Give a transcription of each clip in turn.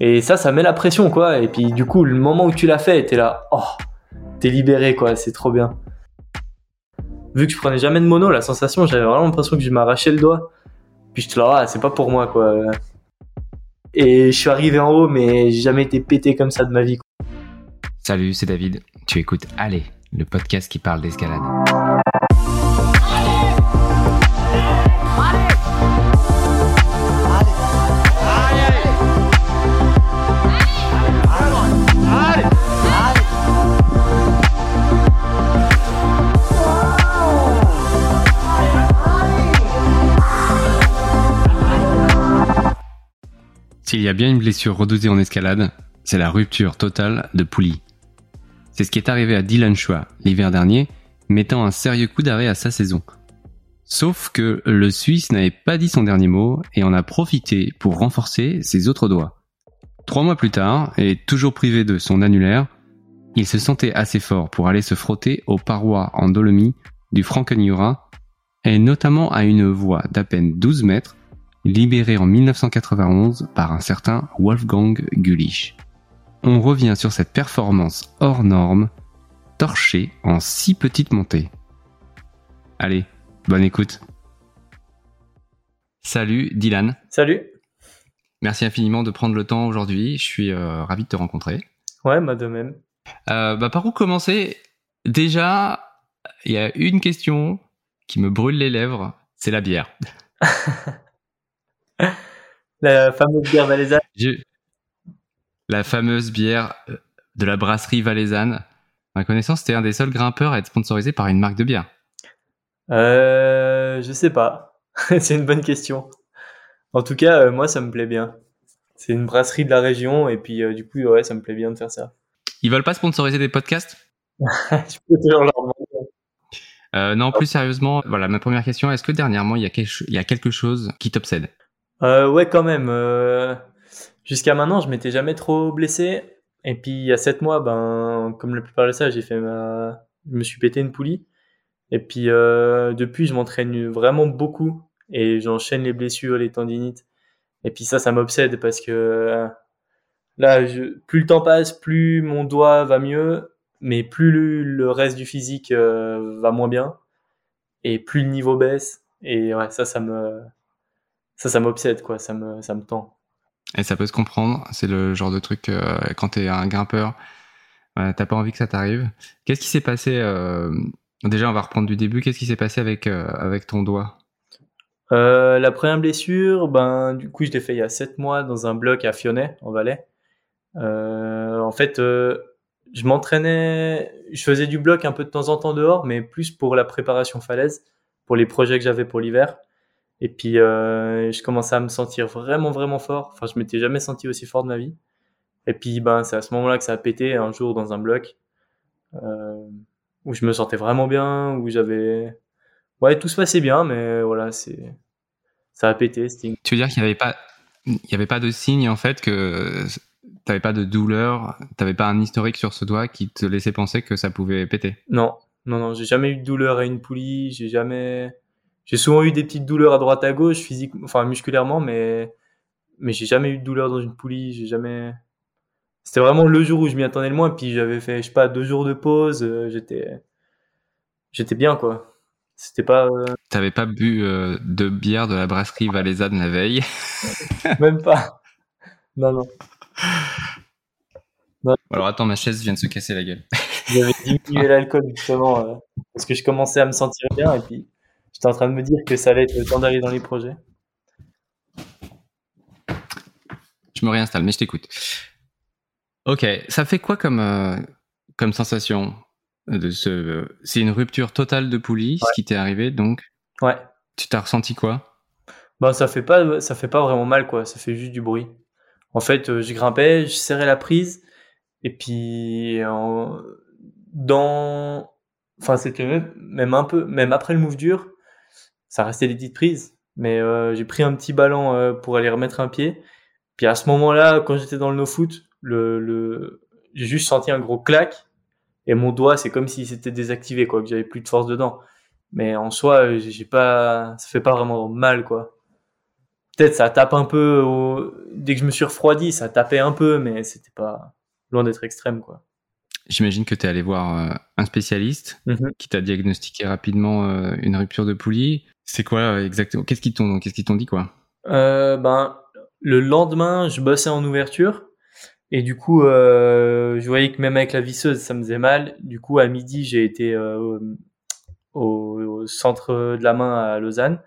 Et ça, ça met la pression, quoi. Et puis, du coup, le moment où tu l'as fait, t'es là, oh, t'es libéré, quoi. C'est trop bien. Vu que je prenais jamais de mono, la sensation, j'avais vraiment l'impression que je m'arrachais le doigt. Puis je te là, ah, c'est pas pour moi, quoi. Et je suis arrivé en haut, mais j'ai jamais été pété comme ça de ma vie. Quoi. Salut, c'est David. Tu écoutes Allez, le podcast qui parle d'escalade. Y a bien une blessure redoutée en escalade, c'est la rupture totale de poulie. C'est ce qui est arrivé à Dylan Chua l'hiver dernier, mettant un sérieux coup d'arrêt à sa saison. Sauf que le Suisse n'avait pas dit son dernier mot et en a profité pour renforcer ses autres doigts. Trois mois plus tard, et toujours privé de son annulaire, il se sentait assez fort pour aller se frotter aux parois en dolomie du Frankenjura et notamment à une voie d'à peine 12 mètres libéré en 1991 par un certain Wolfgang Gulich. On revient sur cette performance hors norme, torchée en six petites montées. Allez, bonne écoute. Salut Dylan. Salut. Merci infiniment de prendre le temps aujourd'hui. Je suis euh, ravi de te rencontrer. Ouais, moi de même. Euh, bah, par où commencer? Déjà, il y a une question qui me brûle les lèvres, c'est la bière. la fameuse bière valaisanne. La fameuse bière euh, de la brasserie valaisanne. À ma connaissance, c'était un des seuls grimpeurs à être sponsorisé par une marque de bière. Euh, je sais pas. c'est une bonne question. En tout cas, euh, moi, ça me plaît bien. C'est une brasserie de la région et puis euh, du coup, ouais, ça me plaît bien de faire ça. Ils veulent pas sponsoriser des podcasts? Je peux toujours leur demander. Euh, non, plus sérieusement, voilà, ma première question, est-ce que dernièrement, il y a quelque, il y a quelque chose qui t'obsède? Euh, ouais, quand même. Euh, jusqu'à maintenant, je m'étais jamais trop blessé. Et puis, il y a 7 mois, ben, comme la plupart de ça, j'ai fait je me suis pété une poulie. Et puis, euh, depuis, je m'entraîne vraiment beaucoup. Et j'enchaîne les blessures, les tendinites. Et puis ça, ça m'obsède parce que là, plus le temps passe, plus mon doigt va mieux, mais plus le, le reste du physique va moins bien. Et plus le niveau baisse. Et ouais, ça, ça me, ça, ça m'obsède, quoi. Ça me, ça me tend. Et ça peut se comprendre. C'est le genre de truc euh, quand t'es un grimpeur, euh, t'as pas envie que ça t'arrive. Qu'est-ce qui s'est passé euh, Déjà, on va reprendre du début. Qu'est-ce qui s'est passé avec euh, avec ton doigt? La première blessure, ben du coup, je l'ai fait il y a 7 mois dans un bloc à Fionnet, en Valais. en fait, je m'entraînais, je faisais du bloc un peu de temps en temps dehors, mais plus pour la préparation falaise, pour les projets que j'avais pour l'hiver. Et puis, euh, je commençais à me sentir vraiment, vraiment fort. Enfin, je m'étais jamais senti aussi fort de ma vie. Et puis, ben, c'est à ce moment-là que ça a pété un jour dans un bloc euh, où je me sentais vraiment bien, où j'avais, ouais, tout se passait bien, mais voilà, c'est, ça a pété. C'était... Tu veux dire qu'il n'y avait pas, il y avait pas de signe en fait que t'avais pas de douleur, t'avais pas un historique sur ce doigt qui te laissait penser que ça pouvait péter? Non, non, non, j'ai jamais eu de douleur à une poulie, j'ai jamais, j'ai souvent eu des petites douleurs à droite à gauche, physique, enfin musculairement, mais mais j'ai jamais eu de douleur dans une poulie. J'ai jamais. C'était vraiment le jour où je m'y attendais le moins. Puis j'avais fait, je sais pas, deux jours de pause. euh, j'étais j'étais bien quoi. C'était pas euh, T'avais pas bu euh, de bière de la brasserie valaisanne la veille? Même pas. Non non. Alors attends, ma chaise vient de se casser la gueule. J'avais diminué l'alcool justement parce que je commençais à me sentir bien et puis j'étais en train de me dire que ça allait être le temps d'aller dans les projets. Je me réinstalle, mais je t'écoute. Ok, ça fait quoi comme, euh, comme sensation de ce... C'est une rupture totale de poulie, ce qui t'est arrivé, donc Ouais. tu t'as ressenti quoi? Bah ça fait pas ça fait pas vraiment mal quoi, ça fait juste du bruit. En fait, euh, je grimpais, je serrais la prise et puis dans enfin c'était même, même un peu même après le move dur, ça restait des petites prises, mais euh, j'ai pris un petit ballon euh, pour aller remettre un pied. Puis à ce moment-là, quand j'étais dans le no foot, le, le j'ai juste senti un gros clac et mon doigt, c'est comme s'il s'était désactivé quoi, que j'avais plus de force dedans. Mais en soi, j'ai pas ça fait pas vraiment mal quoi peut-être ça tape un peu au... dès que je me suis refroidi, ça tapait un peu, mais c'était pas loin d'être extrême, quoi. J'imagine que tu es allé voir euh, un spécialiste Mhm. qui t'a diagnostiqué rapidement une rupture de poulie. C'est quoi euh, exactement? Qu'est-ce qu'ils t'ont qu'est-ce dit quoi? Euh, ben, le lendemain, je bossais en ouverture. Et du coup, euh, je voyais que même avec la visseuse, ça me faisait mal. Du coup, à midi, j'ai été au, centre de la main à Lausanne.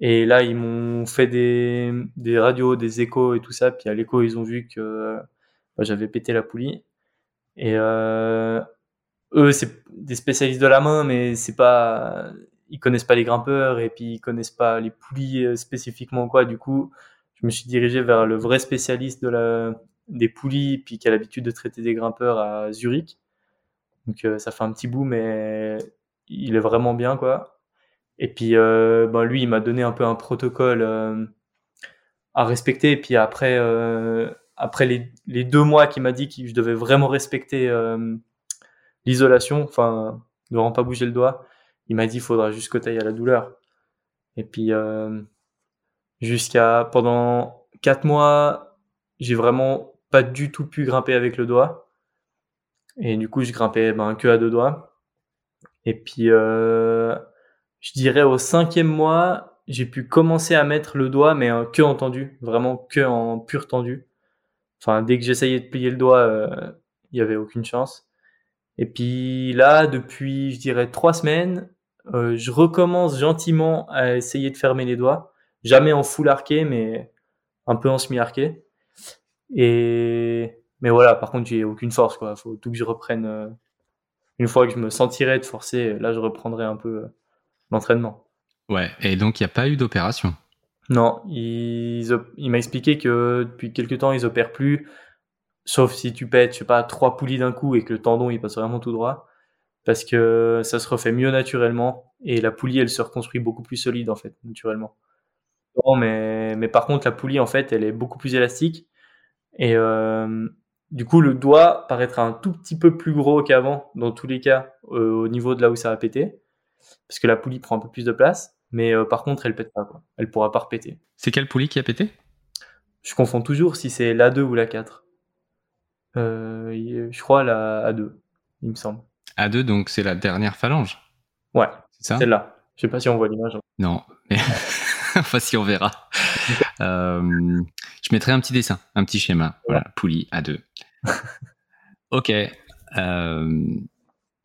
Et là, ils m'ont fait des, radios, des échos et tout ça. Puis à l'écho, ils ont vu que j'avais pété la poulie. Et eux, c'est des spécialistes de la main, mais c'est pas, ils connaissent pas les grimpeurs et puis ils connaissent pas les poulies euh, spécifiquement quoi. Du coup, je me suis dirigé vers le vrai spécialiste de la, des poulies, puis qui a l'habitude de traiter des grimpeurs à Zurich. Donc euh, ça fait un petit bout, mais il est vraiment bien quoi. Et puis euh, ben, lui, il m'a donné un peu un protocole à respecter. Et puis après, après les, les deux mois qu'il m'a dit que je devais vraiment respecter l'isolation, enfin, ne vraiment pas bouger le doigt, il m'a dit il faudra juste que tu ailles à la douleur. Et puis euh, jusqu'à pendant quatre mois, j'ai vraiment pas du tout pu grimper avec le doigt. Et du coup, je grimpais ben, que à deux doigts. Et puis, euh, je dirais au cinquième mois, j'ai pu commencer à mettre le doigt, mais que en tendu, vraiment que en pur tendu. Enfin, dès que j'essayais de plier le doigt, euh, il y avait aucune chance. Et puis là, depuis, je dirais trois semaines, euh, je recommence gentiment à essayer de fermer les doigts. Jamais en full arqué, mais un peu en semi-arqué. Et mais voilà, par contre, j'ai aucune force, quoi. Faut tout que je reprenne. euh, Une fois que je me sentirais de forcer, là, je reprendrai un peu euh, l'entraînement. Ouais. Et donc il n'y a pas eu d'opération? Non, ils il m'a expliqué que depuis quelques temps, ils opèrent plus, sauf si tu pètes, je sais pas, trois poulies d'un coup et que le tendon il passe vraiment tout droit, parce que ça se refait mieux naturellement et la poulie elle se reconstruit beaucoup plus solide en fait, naturellement. Non, mais, mais par contre, la poulie en fait, elle est beaucoup plus élastique et euh, du coup, le doigt paraîtra un tout petit peu plus gros qu'avant dans tous les cas euh, au niveau de là où ça va péter, parce que la poulie prend un peu plus de place. Mais euh, par contre, elle pète pas, quoi. Elle pourra pas repéter. C'est quelle poulie qui a pété? Je confonds toujours si c'est la 2 ou la 4. Euh, il- je crois la A2, il me semble. A2, donc c'est la dernière phalange. Ouais, C'est ça? celle-là. Je sais pas si on voit l'image. Non. Mais... enfin, si on verra. Euh, je mettrai un petit dessin, un petit schéma. Voilà, poulie A2. ok. Euh,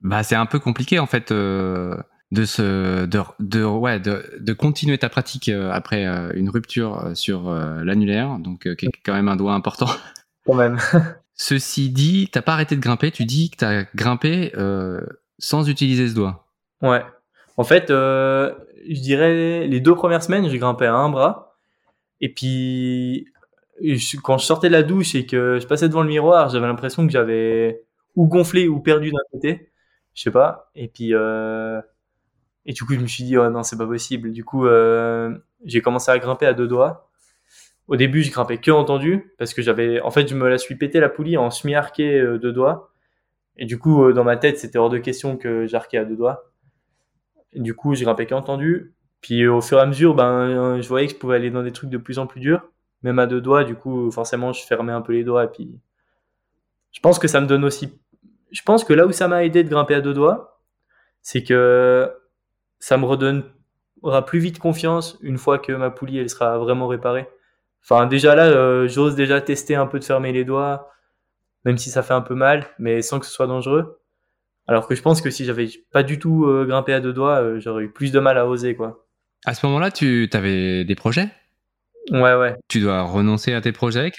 bah, c'est un peu compliqué en fait euh, de se, de, de, ouais, de, de continuer ta pratique euh, après euh, une rupture euh, sur euh, l'annulaire, donc euh, qui est quand même un doigt important. Quand même. Ceci dit, t'as pas arrêté de grimper. Tu dis que t'as grimpé euh, sans utiliser ce doigt. Ouais. En fait, euh, je dirais les deux premières semaines, j'ai grimpé à un bras. Et puis, quand je sortais de la douche et que je passais devant le miroir, j'avais l'impression que j'avais ou gonflé ou perdu d'un côté. Je sais pas. Et puis, euh, et du coup, je me suis dit, oh non, c'est pas possible. Du coup, j'ai commencé à grimper à deux doigts. Au début, je grimpais que en tendu parce que j'avais, en fait, je me la suis pété la poulie en semi-arqué euh, deux doigts. Et du coup, euh, dans ma tête, c'était hors de question que j'arquais à deux doigts. Du coup, j'ai grimpé qu'en tendu. Puis euh, au fur et à mesure, ben, je voyais que je pouvais aller dans des trucs de plus en plus durs, même à deux doigts. Du coup, forcément, je fermais un peu les doigts. Puis, je pense que ça me donne aussi. Je pense que là où ça m'a aidé de grimper à deux doigts, c'est que ça me redonnera plus vite confiance une fois que ma poulie elle sera vraiment réparée. Enfin, déjà là, euh, j'ose déjà tester un peu de fermer les doigts, même si ça fait un peu mal, mais sans que ce soit dangereux. Alors que je pense que si j'avais pas du tout euh, grimpé à deux doigts, euh, j'aurais eu plus de mal à oser, quoi. À ce moment-là, tu avais des projets? Ouais, ouais. Tu dois renoncer à tes projets?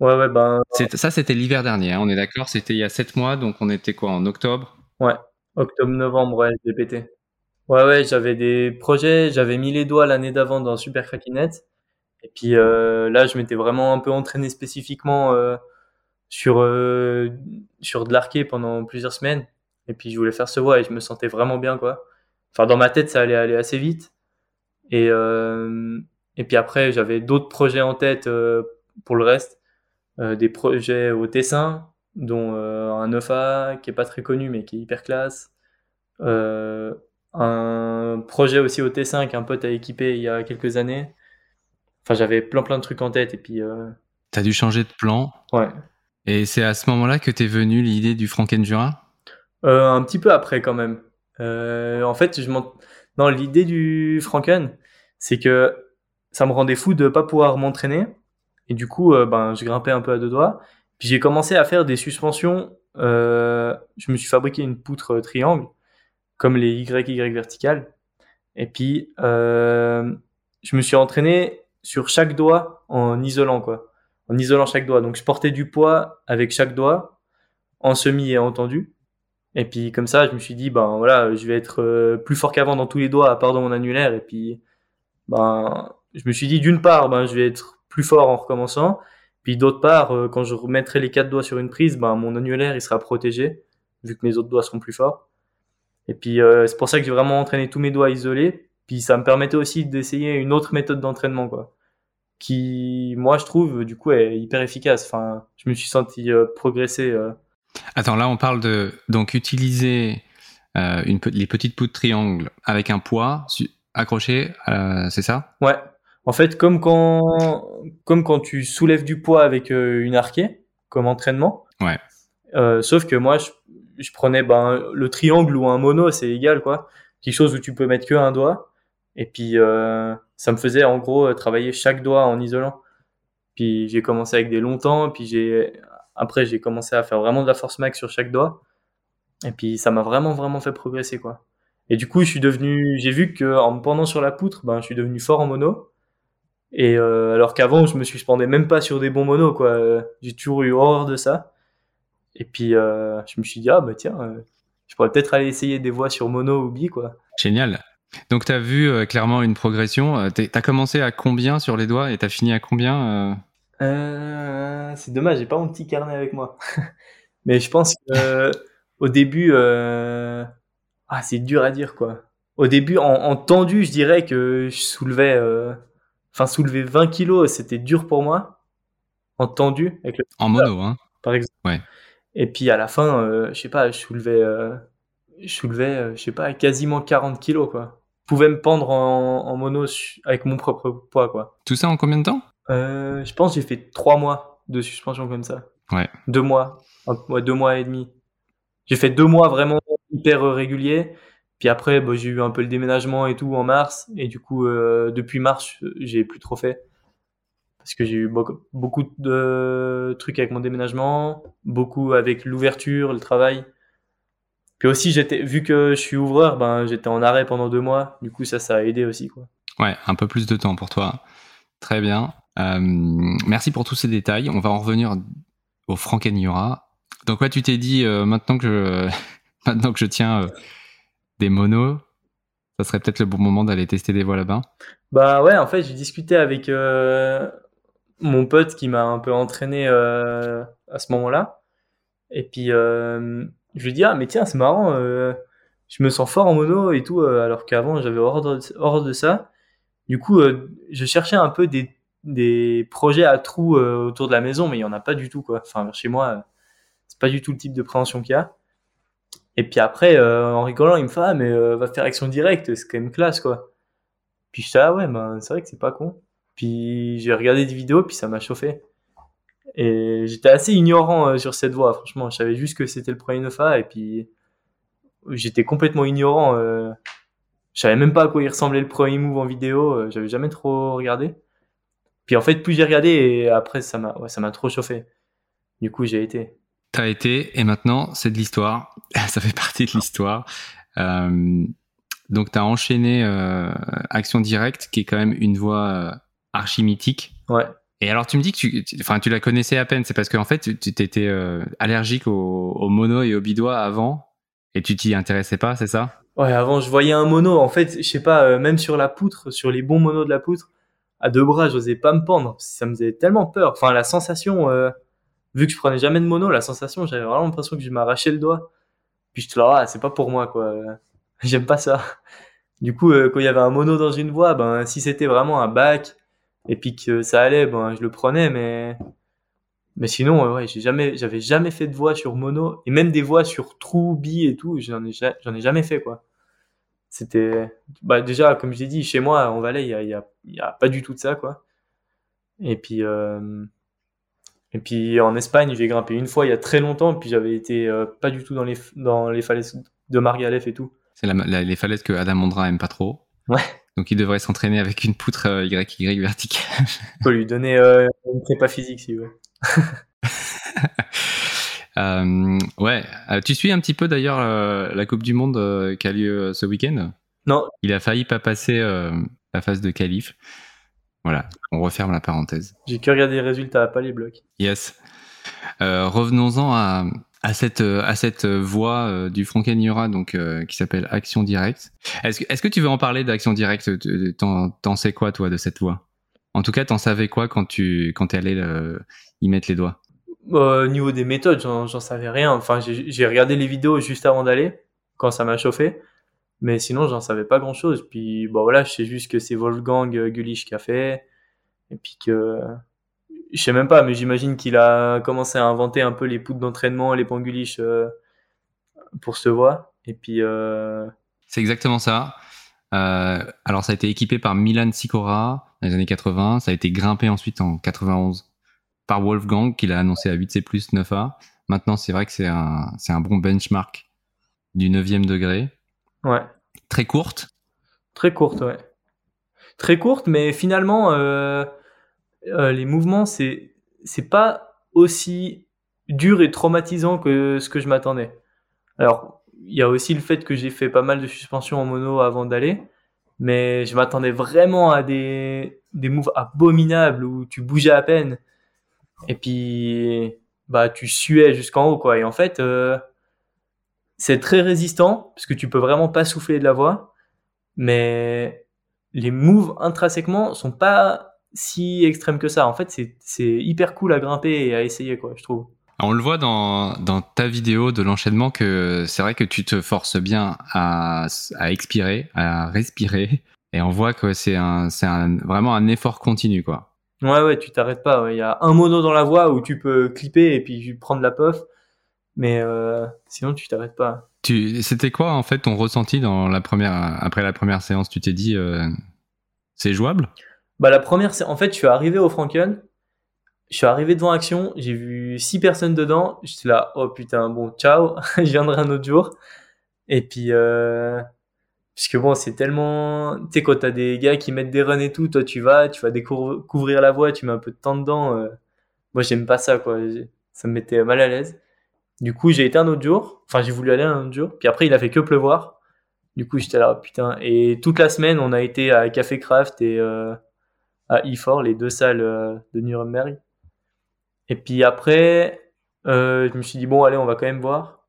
Ouais, ouais, ben, Ça, c'était l'hiver dernier, hein, on est d'accord C'était il y a 7 mois, donc on était quoi En octobre? Octobre-novembre, ouais, j'ai pété. Ouais, ouais, j'avais des projets, j'avais mis les doigts l'année d'avant dans Super Cracknet. Et puis euh, là, je m'étais vraiment un peu entraîné spécifiquement euh, sur, euh, sur de l'arqué pendant plusieurs semaines. Et puis je voulais faire ce voie et je me sentais vraiment bien, quoi. Enfin, dans ma tête, ça allait aller assez vite. Et, euh, et puis après, j'avais d'autres projets en tête euh, pour le reste. Euh, des projets au Tessin, dont un 9A qui est pas très connu mais qui est hyper classe. Un projet aussi au Tessin qu'un pote a équipé il y a quelques années. Enfin, j'avais plein plein de trucs en tête et puis. Euh... T'as dû changer de plan. Ouais. Et c'est à ce moment-là que t'es venu l'idée du Franken-Jura? Euh, Un petit peu après quand même. Euh, en fait, je m'en... non, l'idée du Franken, c'est que ça me rendait fou de pas pouvoir m'entraîner. Et du coup, euh, ben, je grimpais un peu à deux doigts. Puis j'ai commencé à faire des suspensions. Euh, je me suis fabriqué une poutre triangle, comme les YY verticales. Et puis, euh, je me suis entraîné sur chaque doigt en isolant, quoi. En isolant chaque doigt. Donc, je portais du poids avec chaque doigt, en semi et en tendu. Et puis, comme ça, je me suis dit, ben voilà, je vais être euh, plus fort qu'avant dans tous les doigts, à part dans mon annulaire. Et puis, ben, je me suis dit, d'une part, ben, je vais être plus fort en recommençant. Puis d'autre part, euh, quand je remettrai les quatre doigts sur une prise, ben, mon annulaire, il sera protégé, vu que mes autres doigts seront plus forts. Et puis, euh, c'est pour ça que j'ai vraiment entraîné tous mes doigts isolés. Puis ça me permettait aussi d'essayer une autre méthode d'entraînement, quoi. Qui, moi, je trouve, du coup, est hyper efficace. Enfin, je me suis senti euh, progresser. Euh. Attends, là, on parle de donc utiliser euh, une, les petites poutres triangles avec un poids accroché, c'est ça? Ouais. En fait, comme quand, comme quand tu soulèves du poids avec une arquée, comme entraînement. Ouais. sauf que moi, je, je prenais ben, le triangle ou un mono, c'est égal, quoi. Quelque chose où tu peux mettre que un doigt. Et puis, euh, ça me faisait en gros euh, travailler chaque doigt en isolant. Puis j'ai commencé avec des longs temps, puis j'ai après j'ai commencé à faire vraiment de la force max sur chaque doigt. Et puis ça m'a vraiment vraiment fait progresser quoi. Et du coup, je suis devenu, j'ai vu que en me pendant sur la poutre, ben je suis devenu fort en mono. Et euh, alors qu'avant, je me suis pendais même pas sur des bons monos quoi. J'ai toujours eu horreur de ça. Et puis je me suis dit ah bah tiens, je pourrais peut-être aller essayer des voix sur mono ou bi quoi. Génial. Donc tu as vu euh, clairement une progression. Euh, tu as commencé à combien sur les doigts et tu as fini à combien euh... C'est dommage, j'ai pas mon petit carnet avec moi. Mais je pense que au début, ah c'est dur à dire quoi. Au début, en, tendu, je dirais que je soulevais, enfin soulever 20 kilos, c'était dur pour moi. En tendu avec le. En mono, hein. Par exemple. Ouais. Et puis à la fin, je sais pas, je soulevais, je soulevais, je sais pas, quasiment 40 kilos quoi pouvais me pendre en, mono avec mon propre poids, quoi. Tout ça en combien de temps? Euh, Je pense j'ai fait trois mois de suspension comme ça. Ouais. Deux mois. Ouais, deux mois et demi. J'ai fait deux mois vraiment hyper réguliers. Puis après, bah, j'ai eu un peu le déménagement et tout en mars. Et du coup, euh, depuis mars, j'ai plus trop fait. Parce que j'ai eu beaucoup de trucs avec mon déménagement, beaucoup avec l'ouverture, le travail. Puis aussi, j'étais, vu que je suis ouvreur, ben, j'étais en arrêt pendant deux mois. Du coup, ça, ça a aidé aussi, quoi. Ouais, un peu plus de temps pour toi. Très bien. Euh, merci pour tous ces détails. On va en revenir au Frankenura. Donc, ouais, tu t'es dit, euh, maintenant que je, maintenant que je tiens euh, des monos, ça serait peut-être le bon moment d'aller tester des voix là-bas. Bah ouais, en fait, j'ai discuté avec mon pote qui m'a un peu entraîné à ce moment-là. Et puis, je lui dis ah mais tiens c'est marrant euh, je me sens fort en mono et tout euh, alors qu'avant j'avais hors de, ça. Du coup euh, je cherchais un peu des, des projets à trous autour de la maison mais il y en a pas du tout quoi. Enfin chez moi c'est pas du tout le type de préhension qu'il y a. Et puis après en rigolant il me fait ah mais va faire action directe c'est quand même classe quoi. Puis je dis ah ouais ben c'est vrai que c'est pas con. Puis j'ai regardé des vidéos puis ça m'a chauffé et j'étais assez ignorant euh, sur cette voie, franchement. Je savais juste que c'était le premier Nefa et puis j'étais complètement ignorant. Euh, je savais même pas à quoi il ressemblait le premier move en vidéo. Euh, j'avais jamais trop regardé. Puis en fait, plus j'ai regardé et après ça m'a, ouais, ça m'a trop chauffé. Du coup, j'ai été. T'as été et maintenant c'est de l'histoire. ça fait partie de l'histoire. Euh, donc t'as enchaîné euh, Action Directe, qui est quand même une voie archi mythique. Ouais. Et alors, tu me dis que tu, enfin, tu la connaissais à peine. C'est parce qu'en fait, tu t'étais euh, allergique au, mono et au bidois avant, et tu t'y intéressais pas, c'est ça? Ouais, avant, je voyais un mono. En fait, je sais pas, euh, même sur la poutre, sur les bons monos de la poutre, à deux bras, j'osais pas me pendre. Ça me faisait tellement peur. Enfin, la sensation, euh, vu que je prenais jamais de mono, la sensation, j'avais vraiment l'impression que je m'arrachais le doigt. Puis je te là, ah, c'est pas pour moi, quoi. J'aime pas ça. Du coup, quand il y avait un mono dans une voie, ben, si c'était vraiment un bac, et puis que ça allait, ben je le prenais, mais mais sinon ouais, j'ai jamais, j'avais jamais fait de voix sur mono et même des voix sur trou, bi et tout, j'en ai j'en ai jamais fait quoi. C'était bah déjà comme j'ai dit chez moi en Valais il y a, y, a, y a pas du tout de ça quoi. Et puis, euh, et puis en Espagne, j'ai grimpé une fois il y a très longtemps, puis j'avais été euh, pas du tout dans les, dans les falaises de Margalef et tout. C'est les falaises que Adam Mondra aime pas trop. Ouais. Donc il devrait s'entraîner avec une poutre euh, YY verticale. Je peux lui donner euh, une prépa physique s'il veut. Euh, ouais. Euh, tu suis un petit peu d'ailleurs euh, la Coupe du Monde euh, qui a lieu euh, ce week-end? Non, Il a failli pas passer euh, la phase de qualif. Voilà, on referme la parenthèse. j'ai que regardé les résultats, pas les blocs. Yes. Euh, Revenons-en à, à cette euh, à cette voie euh, du Frankenura donc euh, qui s'appelle Action Directe. Est-ce que est-ce que tu veux en parler d'Action Directe T'en sais quoi toi de cette voie En tout cas, t'en savais quoi quand tu quand t'es allé euh, y mettre les doigts? Euh, au niveau des méthodes, j'en savais rien. Enfin, j'ai regardé les vidéos juste avant d'aller, quand ça m'a chauffé. Mais sinon, j'en savais pas grand chose. Puis, bon, voilà, je sais juste que c'est Wolfgang euh, Gulich qui a fait. Et puis que. Je sais même pas, mais j'imagine qu'il a commencé à inventer un peu les poutres d'entraînement, les pans Gulich euh, pour ce voie. Et puis, euh, C'est exactement ça. Euh, alors ça a été équipé par Milan Sikora dans les années 80, ça a été grimpé ensuite en 91 par Wolfgang qui l'a annoncé à 8C+, 9A. Maintenant, c'est vrai que c'est un, c'est un bon benchmark du 9e degré. ouais. Très courte. Très courte, ouais. Très courte, mais finalement, euh, euh, les mouvements, c'est c'est pas aussi dur et traumatisant que ce que je m'attendais. Alors, il y a aussi le fait que j'ai fait pas mal de suspension en mono avant d'aller, mais je m'attendais vraiment à des des moves abominables où tu bougeais à peine et puis bah tu suais jusqu'en haut quoi. Et en fait, euh, c'est très résistant parce que tu peux vraiment pas souffler de la voix mais les moves intrinsèquement sont pas si extrêmes que ça. En fait, c'est hyper cool à grimper et à essayer, quoi, je trouve. On le voit dans, dans ta vidéo de l'enchaînement que c'est vrai que tu te forces bien à, à expirer, à respirer. Et on voit que c'est un, un, vraiment un effort continu, quoi. Ouais, ouais, tu t'arrêtes pas. ouais. Il y a un mono dans la voix où tu peux clipper et puis prendre la puff, mais euh, sinon tu t'arrêtes pas. Tu, c'était quoi en fait ton ressenti dans la première, après la première séance? Tu t'es dit, euh, c'est jouable? Bah la première, c'est en fait, je suis arrivé au Franken, je suis arrivé devant Action, j'ai vu six personnes dedans, j'étais là, oh putain, bon, ciao, je viendrai un autre jour. Et puis, euh, puisque bon, c'est tellement, tu sais, quand t'as des gars qui mettent des runs et tout, toi tu vas, tu vas découvrir la voie, tu mets un peu de temps dedans. euh, moi, j'aime pas ça, quoi. Ça me mettait mal à l'aise. Du coup, j'ai été un autre jour. Enfin, j'ai voulu aller un autre jour. Puis après, il a fait que pleuvoir. Du coup, j'étais là, putain. Et toute la semaine, on a été à Café Craft et euh, à IFOR, les deux salles euh, de Nuremberg. Et puis après, euh, je me suis dit, bon, allez, on va quand même voir.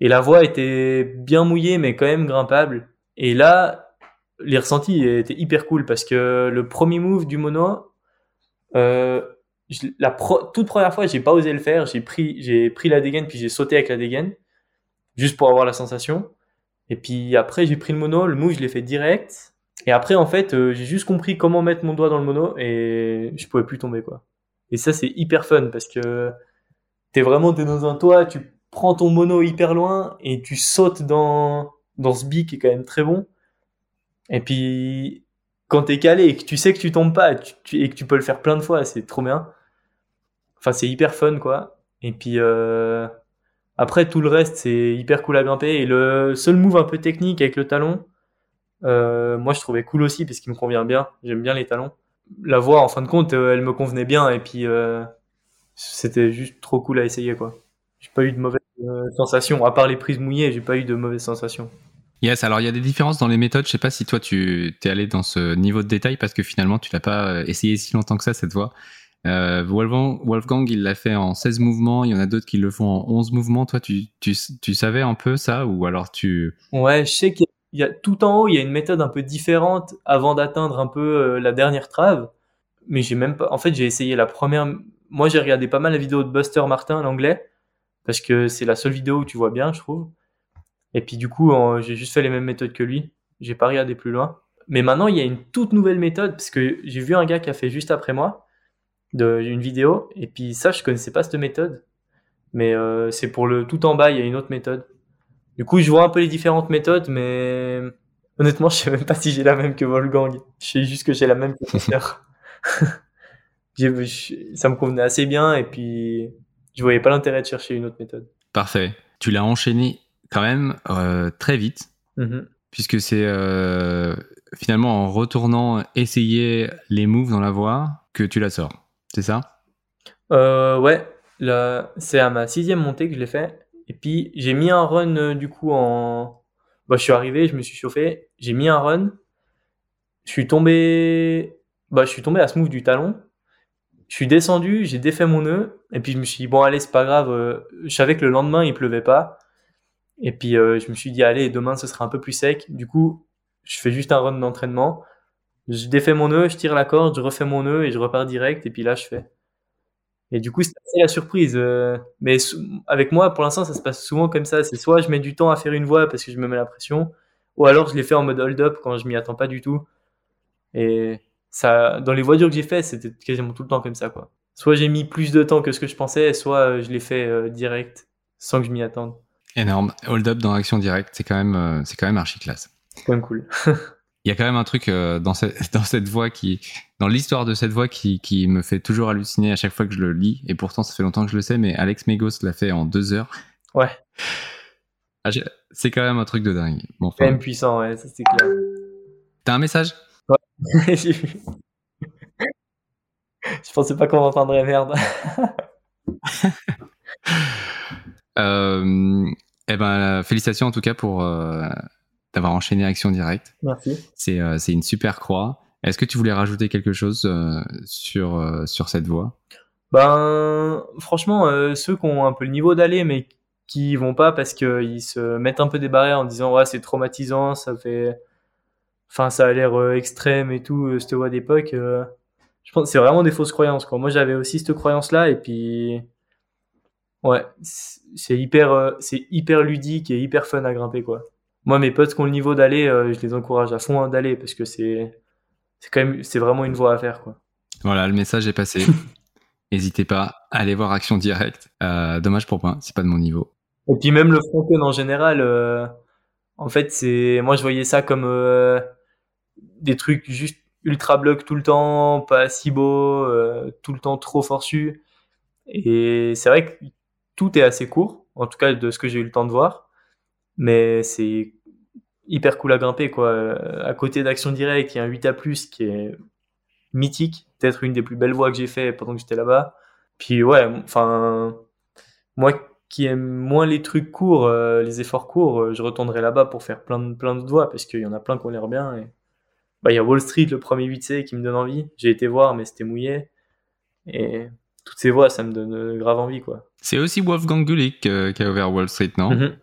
Et la voie était bien mouillée, mais quand même grimpable. Et là, les ressentis étaient hyper cool parce que le premier move du mono, euh, la toute première fois, j'ai pas osé le faire. J'ai pris, j'ai pris la dégaine puis j'ai sauté avec la dégaine, juste pour avoir la sensation. Et puis après, j'ai pris le mono, le move, je l'ai fait direct. Et après, en fait, euh, j'ai juste compris comment mettre mon doigt dans le mono et je pouvais plus tomber, quoi. Et ça, c'est hyper fun parce que t'es vraiment, t'es dans un toit, tu prends ton mono hyper loin et tu sautes dans, dans ce bic qui est quand même très bon. Et puis, quand t'es calé et que tu sais que tu tombes pas et que tu peux le faire plein de fois, c'est trop bien. Enfin, c'est hyper fun, quoi. Et puis, euh, après, tout le reste, c'est hyper cool à grimper. Et le seul move un peu technique avec le talon, euh, moi, je trouvais cool aussi parce qu'il me convient bien. J'aime bien les talons. La voix, en fin de compte, euh, elle me convenait bien. Et puis, euh, c'était juste trop cool à essayer, quoi. J'ai pas eu de mauvaise euh, sensation. À part les prises mouillées, j'ai pas eu de mauvaise sensation. Yes, alors il y a des différences dans les méthodes. Je sais pas si toi tu t'es allé dans ce niveau de détail parce que finalement tu l'as pas essayé si longtemps que ça cette. Euh, Wolfgang, Wolfgang, il l'a fait en 16 mouvements. Il y en a d'autres qui le font en 11 mouvements. Toi, tu, tu, tu savais un peu ça ou alors tu Ouais, je sais qu'il y a tout en haut, il y a une méthode un peu différente avant d'atteindre un peu euh, la dernière trave. Mais j'ai même pas. En fait, j'ai essayé la première. Moi, j'ai regardé pas mal la vidéo de Buster Martin, l'anglais, parce que c'est la seule vidéo où tu vois bien, je trouve. Et puis du coup, j'ai juste fait les mêmes méthodes que lui. J'ai pas regardé plus loin. Mais maintenant, il y a une toute nouvelle méthode, parce que j'ai vu un gars qui a fait juste après moi de, une vidéo, et puis ça, je connaissais pas cette méthode. Mais euh, c'est pour le tout en bas, il y a une autre méthode. Du coup, je vois un peu les différentes méthodes, mais honnêtement, je sais même pas si j'ai la même que Wolfgang. Je sais juste que j'ai la même que je- ça me convenait assez bien et puis je voyais pas l'intérêt de chercher une autre méthode. Parfait. Tu l'as enchaîné quand même euh, très vite, Mhm. puisque c'est euh, finalement en retournant essayer les moves dans la voie que tu la sors. C'est ça? Euh, ouais, c'est à ma sixième montée que je l'ai fait. Et puis j'ai mis un run euh, du coup en. Bah, je suis arrivé, je me suis chauffé, j'ai mis un run. Je suis tombé. Bah, je suis tombé à ce move du talon. Je suis descendu, j'ai défait mon nœud. Et puis je me suis dit, bon, allez, c'est pas grave. euh, Je savais que le lendemain il pleuvait pas. Et puis euh, je me suis dit, allez, demain ce sera un peu plus sec. Du coup, je fais juste un run d'entraînement. Je défais mon nœud, je tire la corde, je refais mon nœud et je repars direct. Et puis là, je fais. Et du coup, c'est assez la surprise. euh, mais avec moi, pour l'instant, ça se passe souvent comme ça. C'est soit je mets du temps à faire une voie parce que je me mets la pression, ou alors je l'ai fait en mode hold-up quand je m'y attends pas du tout. Et ça, dans les voitures que j'ai fait, c'était quasiment tout le temps comme ça, quoi. Soit j'ai mis plus de temps que ce que je pensais, soit euh, je l'ai fait euh, direct sans que je m'y attende. Énorme. Hold up dans action directe, c'est quand même, c'est quand même archi classe. C'est quand même cool. Il y a quand même un truc euh, dans, cette, dans cette voix qui, dans l'histoire de cette voix qui, qui me fait toujours halluciner à chaque fois que je le lis. Et pourtant, ça fait longtemps que je le sais, mais Alex Megos l'a fait en deux heures. Ouais. Ah, j'ai- c'est quand même un truc de dingue. Bon, enfin, même puissant, ouais, ça c'est clair. t'as un message? J'ai vu. je pensais pas qu'on entendrait merde. euh, Eh ben, félicitations en tout cas pour euh, d'avoir enchaîné Action Directe. Merci. C'est euh, une super croix. Est-ce que tu voulais rajouter quelque chose euh, sur, euh, sur cette voie? Ben, franchement, euh, ceux qui ont un peu le niveau d'aller, mais qui vont pas parce qu'ils se mettent un peu des barrières en disant ouais c'est traumatisant, ça fait, enfin ça a l'air extrême et tout, cette voie d'époque. je pense que c'est vraiment des fausses croyances quoi. Moi j'avais aussi cette croyance là et puis ouais c'est hyper, c'est hyper ludique et hyper fun à grimper quoi. Moi mes potes qui ont le niveau d'aller, euh, je les encourage à fond hein, d'aller parce que c'est, c'est quand même, c'est vraiment une voie à faire quoi. Voilà, le message est passé. N'hésitez pas à aller voir Action Directe. Euh, dommage pour moi, c'est pas de mon niveau. Et puis même le fronton en général, euh, en fait, c'est moi je voyais ça comme euh, des trucs juste ultra bloc tout le temps, pas si beau, tout le temps trop forçu. Et c'est vrai que tout est assez court, en tout cas de ce que j'ai eu le temps de voir, mais c'est hyper cool à grimper quoi. Euh, À côté d'Action Direct, il y a un 8A+ qui est mythique, peut-être une des plus belles voies que j'ai fait pendant que j'étais là-bas. Puis ouais, enfin moi qui aime moins les trucs courts, euh, les efforts courts, euh, je retournerai là-bas pour faire plein de, plein d'autres voies parce qu'il y en a plein qui ont l'air bien. Et... Bah, il y a Wall Street, le premier 8C, qui me donne envie. J'ai été voir, mais c'était mouillé. Et toutes ces voies, ça me donne grave envie, quoi. C'est aussi Wolfgang Gulik euh, qui a ouvert Wall Street, non? Mhm.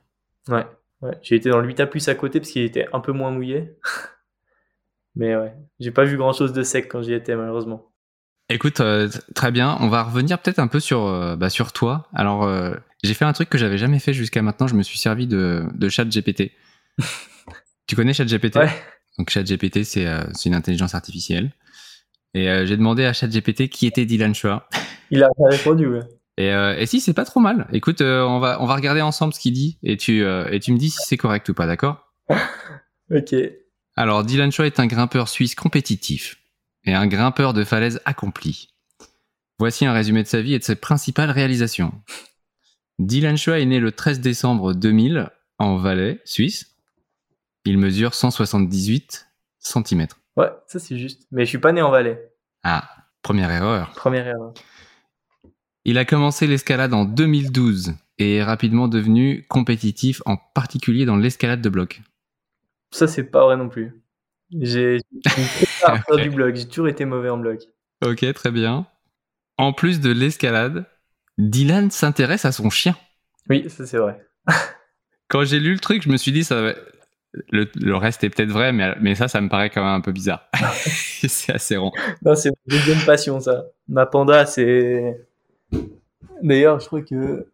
Ouais, ouais. J'ai été dans le 8A à côté parce qu'il était un peu moins mouillé. mais ouais, j'ai pas vu grand-chose de sec quand j'y étais, malheureusement. Écoute, euh, très bien. On va revenir peut-être un peu sur, euh, bah, sur toi. Alors, euh, j'ai fait un truc que j'avais jamais fait jusqu'à maintenant. Je me suis servi de, de ChatGPT. tu connais ChatGPT? Ouais. Donc, ChatGPT, c'est euh, c'est une intelligence artificielle. Et euh, j'ai demandé à ChatGPT qui était Dylan Chua. Il a répondu, ouais. Et, euh, et si, c'est pas trop mal. Écoute, euh, on, va, on va regarder ensemble ce qu'il dit et tu, euh, et tu me dis si c'est correct ou pas, d'accord Ok. Alors, Dylan Chua est un grimpeur suisse compétitif et un grimpeur de falaise accompli. Voici un résumé de sa vie et de ses principales réalisations. Dylan Chua est né le 13 décembre 2000 en Valais, Suisse. Il mesure 178 cm. Ouais, ça c'est juste. Mais je suis pas né en Valais. Ah, première erreur. Première erreur. Il a commencé l'escalade en 2012 et est rapidement devenu compétitif, en particulier dans l'escalade de bloc. Ça, c'est pas vrai non plus. J'ai une faire du bloc. J'ai toujours été mauvais en bloc. Ok, très bien. En plus de l'escalade, Dylan s'intéresse à son chien. Oui, ça c'est vrai. Quand j'ai lu le truc, je me suis dit, ça le, le reste est peut-être vrai, mais, mais ça, ça me paraît quand même un peu bizarre. c'est assez rond. Non, c'est ma deuxième passion, ça. Ma panda, c'est. D'ailleurs, je crois que.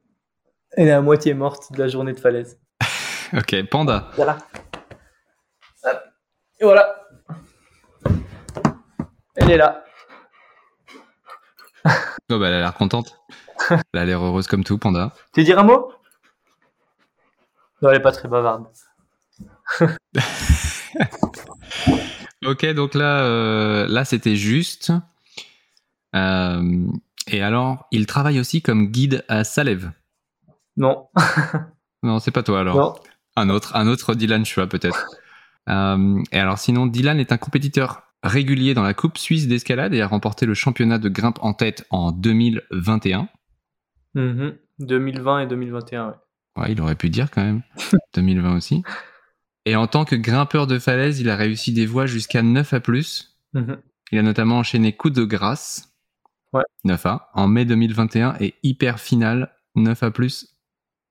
Elle est à moitié morte de la journée de falaise. Ok, panda. Voilà. Hop. Et voilà. Elle est là. Oh, bah, elle a l'air contente. Elle a l'air heureuse comme tout, panda. Tu veux dire un mot? Non, elle est pas très bavarde. Ok, donc là, euh, là c'était juste. Euh, et alors, il travaille aussi comme guide à Salève. Non. non, c'est pas toi alors. Non. Un autre, un autre Dylan Chua peut-être. Euh, et alors sinon, Dylan est un compétiteur régulier dans la Coupe suisse d'escalade et a remporté le championnat de grimpe en tête en 2021. 2020 mhm. et 2021, ouais. Ouais, il aurait pu dire quand même. 2020 aussi. Et en tant que grimpeur de falaise, il a réussi des voies jusqu'à 9 A+. Mhm. Il a notamment enchaîné Coup de grâce, ouais. 9A, en mai 2021 et Hyper Finale, 9A+,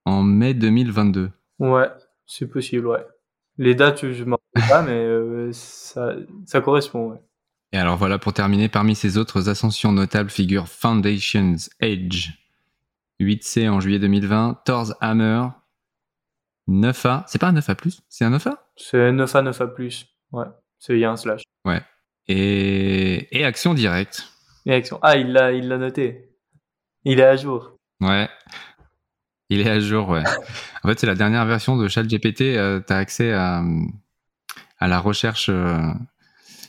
en mai 2022. Ouais, c'est possible, ouais. Les dates, je m'en rappelle pas, mais euh, ça, ça correspond, ouais. Et alors voilà, pour terminer, parmi ces autres ascensions notables figurent Foundations Edge, 8C en juillet 2020, Thor's Hammer, 9A. C'est pas un 9A+, c'est un 9A C'est 9A, 9A+. Ouais, il y a un slash. Ouais. Et, et Action Directe. Et Action. Ah, il l'a il l'a noté. Il est à jour. Ouais. Il est à jour, ouais. en fait, c'est la dernière version de ChatGPT. Euh, tu as accès à, à la recherche euh,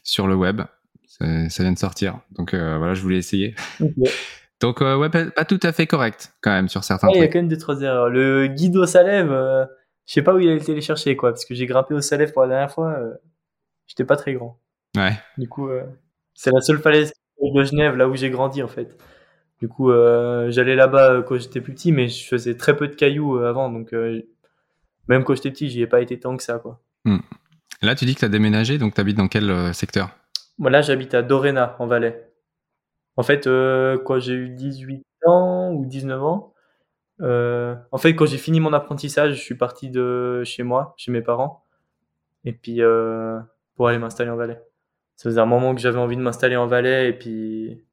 sur le web. Ça, vient de sortir. Donc euh, voilà, je voulais essayer. Donc ouais, pas, tout à fait correct quand même sur certains Il y a quand même deux trois erreurs. Le guide au Salève, je sais pas où il a été les chercher quoi, parce que j'ai grimpé au Salève pour la dernière fois. J'étais pas très grand. Ouais. Du coup, c'est la seule falaise de Genève, là où j'ai grandi en fait. Du coup, euh, j'allais là-bas euh, quand j'étais plus petit, mais je faisais très peu de cailloux euh, avant, donc même quand j'étais petit, j'y ai pas été tant que ça, quoi. Hmm. Là, tu dis que tu as déménagé, donc tu habites dans quel secteur? Moi, là, j'habite à Dorena, en Valais. En fait, quand j'ai eu 18 ans ou 19 ans, en fait, quand j'ai fini mon apprentissage, je suis parti de chez moi, chez mes parents, et puis pour aller m'installer en Valais. Ça faisait un moment que j'avais envie de m'installer en Valais, et puis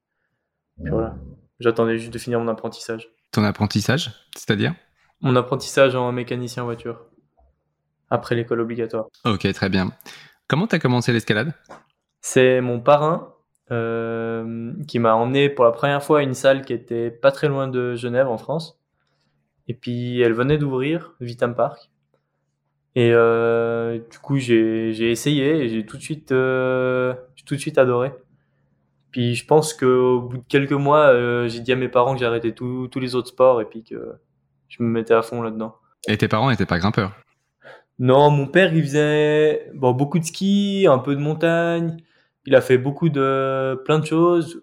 voilà. J'attendais juste de finir mon apprentissage. Ton apprentissage, c'est-à-dire? Mon apprentissage en mécanicien voiture. Après l'école obligatoire. Ok, très bien. Comment t'as commencé l'escalade? C'est mon parrain euh, qui m'a emmené pour la première fois à une salle qui était pas très loin de Genève en France. Et puis elle venait d'ouvrir, Vitam Park. Et euh, du coup j'ai essayé et j'ai tout de suite euh, tout de suite adoré. Puis je pense qu'au bout de quelques mois, euh, j'ai dit à mes parents que j'arrêtais tous les autres sports et puis que je me mettais à fond là-dedans. Et tes parents n'étaient pas grimpeurs? Non, mon père, il faisait bon, beaucoup de ski, un peu de montagne. Il a fait beaucoup de plein de choses,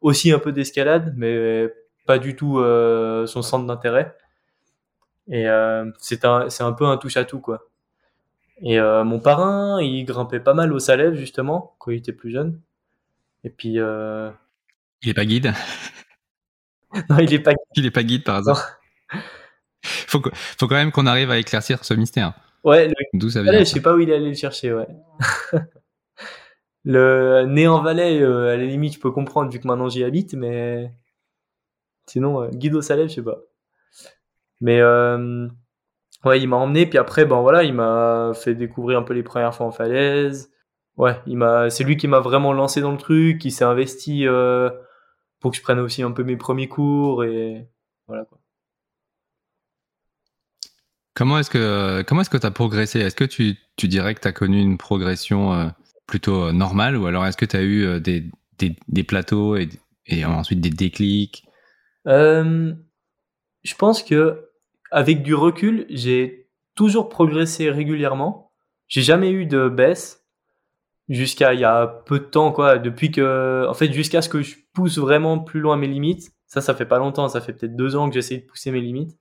aussi un peu d'escalade, mais pas du tout euh, son centre d'intérêt. Et euh, c'est un, un peu un touche à tout quoi. Et euh, mon parrain, il grimpait pas mal au Salève justement quand il était plus jeune. Et puis. Euh... Il est pas guide Non, il est pas. Il est pas guide par hasard. faut, faut quand même qu'on arrive à éclaircir ce mystère. Ouais. D'où ça vient Je sais pas où il est allé le chercher, ouais. le né en Valais, à la limite, je peux comprendre vu que maintenant j'y habite, mais sinon, guide au Salève, je sais pas. Mais euh, ouais, il m'a emmené, puis après, ben voilà, il m'a fait découvrir un peu les premières fois en falaise. Ouais, il m'a, c'est lui qui m'a vraiment lancé dans le truc, qui s'est investi euh, pour que je prenne aussi un peu mes premiers cours et voilà quoi. Comment est-ce que comment est-ce que tu as progressé? Est-ce que tu, tu dirais que tu as connu une progression euh, plutôt normale? Ou alors est-ce que tu as eu des, des, des, plateaux et, et ensuite des déclics? Je pense que avec du recul, j'ai toujours progressé régulièrement. J'ai jamais eu de baisse jusqu'à il y a peu de temps quoi. Depuis que en fait jusqu'à ce que je pousse vraiment plus loin mes limites. Ça ça fait pas longtemps. Ça fait peut-être deux ans que j'essaie de pousser mes limites.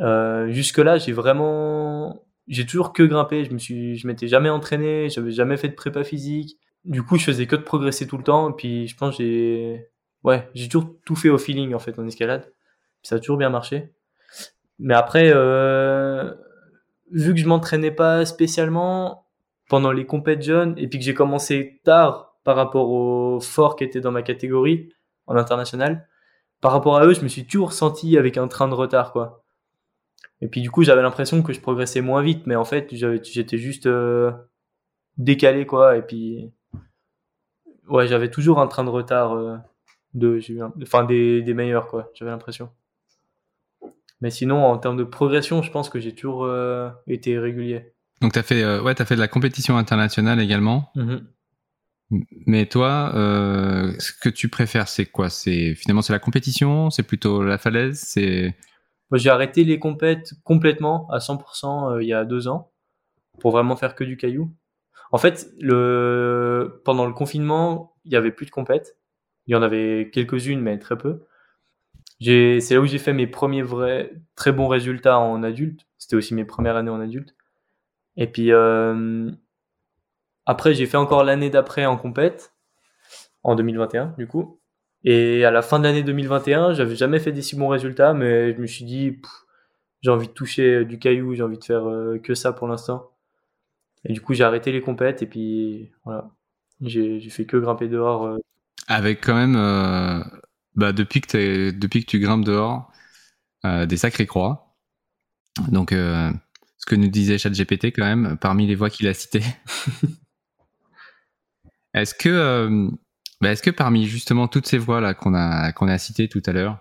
Euh, jusque là j'ai vraiment j'ai toujours que grimpé. Je me suis je m'étais jamais entraîné. J'avais jamais fait de prépa physique. Du coup je faisais que de progresser tout le temps. Et puis je pense j'ai ouais j'ai toujours tout fait au feeling en fait en escalade. Ça a toujours bien marché mais après euh, vu que je m'entraînais pas spécialement pendant les compètes jeunes et puis que j'ai commencé tard par rapport aux forts qui étaient dans ma catégorie en international, par rapport à eux, je me suis toujours senti avec un train de retard, quoi. Et puis du coup, j'avais l'impression que je progressais moins vite, mais en fait, j'étais juste euh, décalé, quoi. Et puis, ouais, j'avais toujours un train de retard euh, de, enfin des, des meilleurs, quoi. J'avais l'impression. Mais sinon, en termes de progression, je pense que j'ai toujours euh, été régulier. Donc, tu as, fait, euh, ouais, as fait de la compétition internationale également. Mhm. Mais toi, euh, ce que tu préfères, c'est quoi? C'est finalement c'est la compétition, c'est plutôt la falaise, c'est. J'ai arrêté les compètes complètement à 100% euh, il y a deux ans pour vraiment faire que du caillou. En fait, le pendant le confinement, il y avait plus de compètes. Il y en avait quelques-unes, mais très peu. C'est là où j'ai fait mes premiers vrais très bons résultats en adulte. C'était aussi mes premières années en adulte. Et puis euh, après, j'ai fait encore l'année d'après en compète, en 2021 du coup. Et à la fin de l'année 2021, j'avais jamais fait des si bons résultats, mais je me suis dit, j'ai envie de toucher du caillou, j'ai envie de faire euh, que ça pour l'instant. Et du coup, j'ai arrêté les compètes et puis voilà, j'ai fait que grimper dehors. Euh. Avec quand même, euh, bah, depuis que depuis que tu grimpes dehors, des sacrées croix. Donc, ce que nous disait ChatGPT quand même, parmi les voix qu'il a citées. Est-ce que, euh, bah, est-ce que parmi justement toutes ces voix là qu'on a a citées tout à l'heure,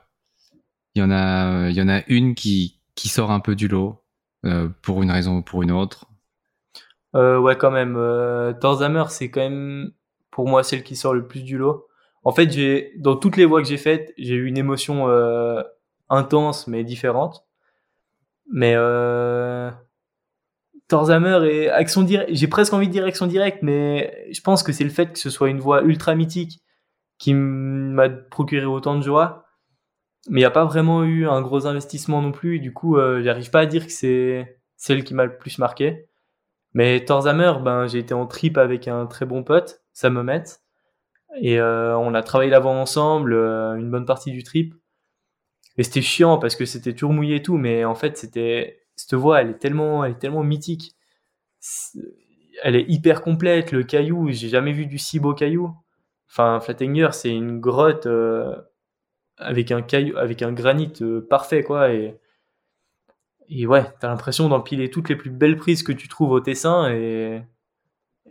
il y en a y en a une qui qui sort un peu du lot euh, pour une raison ou pour une autre? Euh, Ouais, quand même. Euh, Hammer, c'est quand même pour moi celle qui sort le plus du lot. En fait, j'ai dans toutes les voix que j'ai faites, j'ai eu une émotion euh, intense mais différente. Mais euh, Thorhammer et action directe, j'ai presque envie de dire action directe, mais je pense que c'est le fait que ce soit une voix ultra mythique qui m'a procuré autant de joie. Mais il n'y a pas vraiment eu un gros investissement non plus, du coup, euh, j'arrive pas à dire que c'est celle qui m'a le plus marqué. Mais Thorhammer, ben, j'ai été en trip avec un très bon pote, Sam Momet, et euh, on a travaillé l'avant ensemble, euh, une bonne partie du trip. Et c'était chiant parce que c'était toujours mouillé et tout, mais en fait, c'était cette voix, elle est tellement, elle est tellement mythique. Elle est hyper complète. Le caillou, j'ai jamais vu du si beau caillou. Enfin, Flattenger, c'est une grotte euh, avec un caillou, avec un granit euh, parfait, quoi. Et, et ouais, t'as l'impression d'empiler toutes les plus belles prises que tu trouves au Tessin et,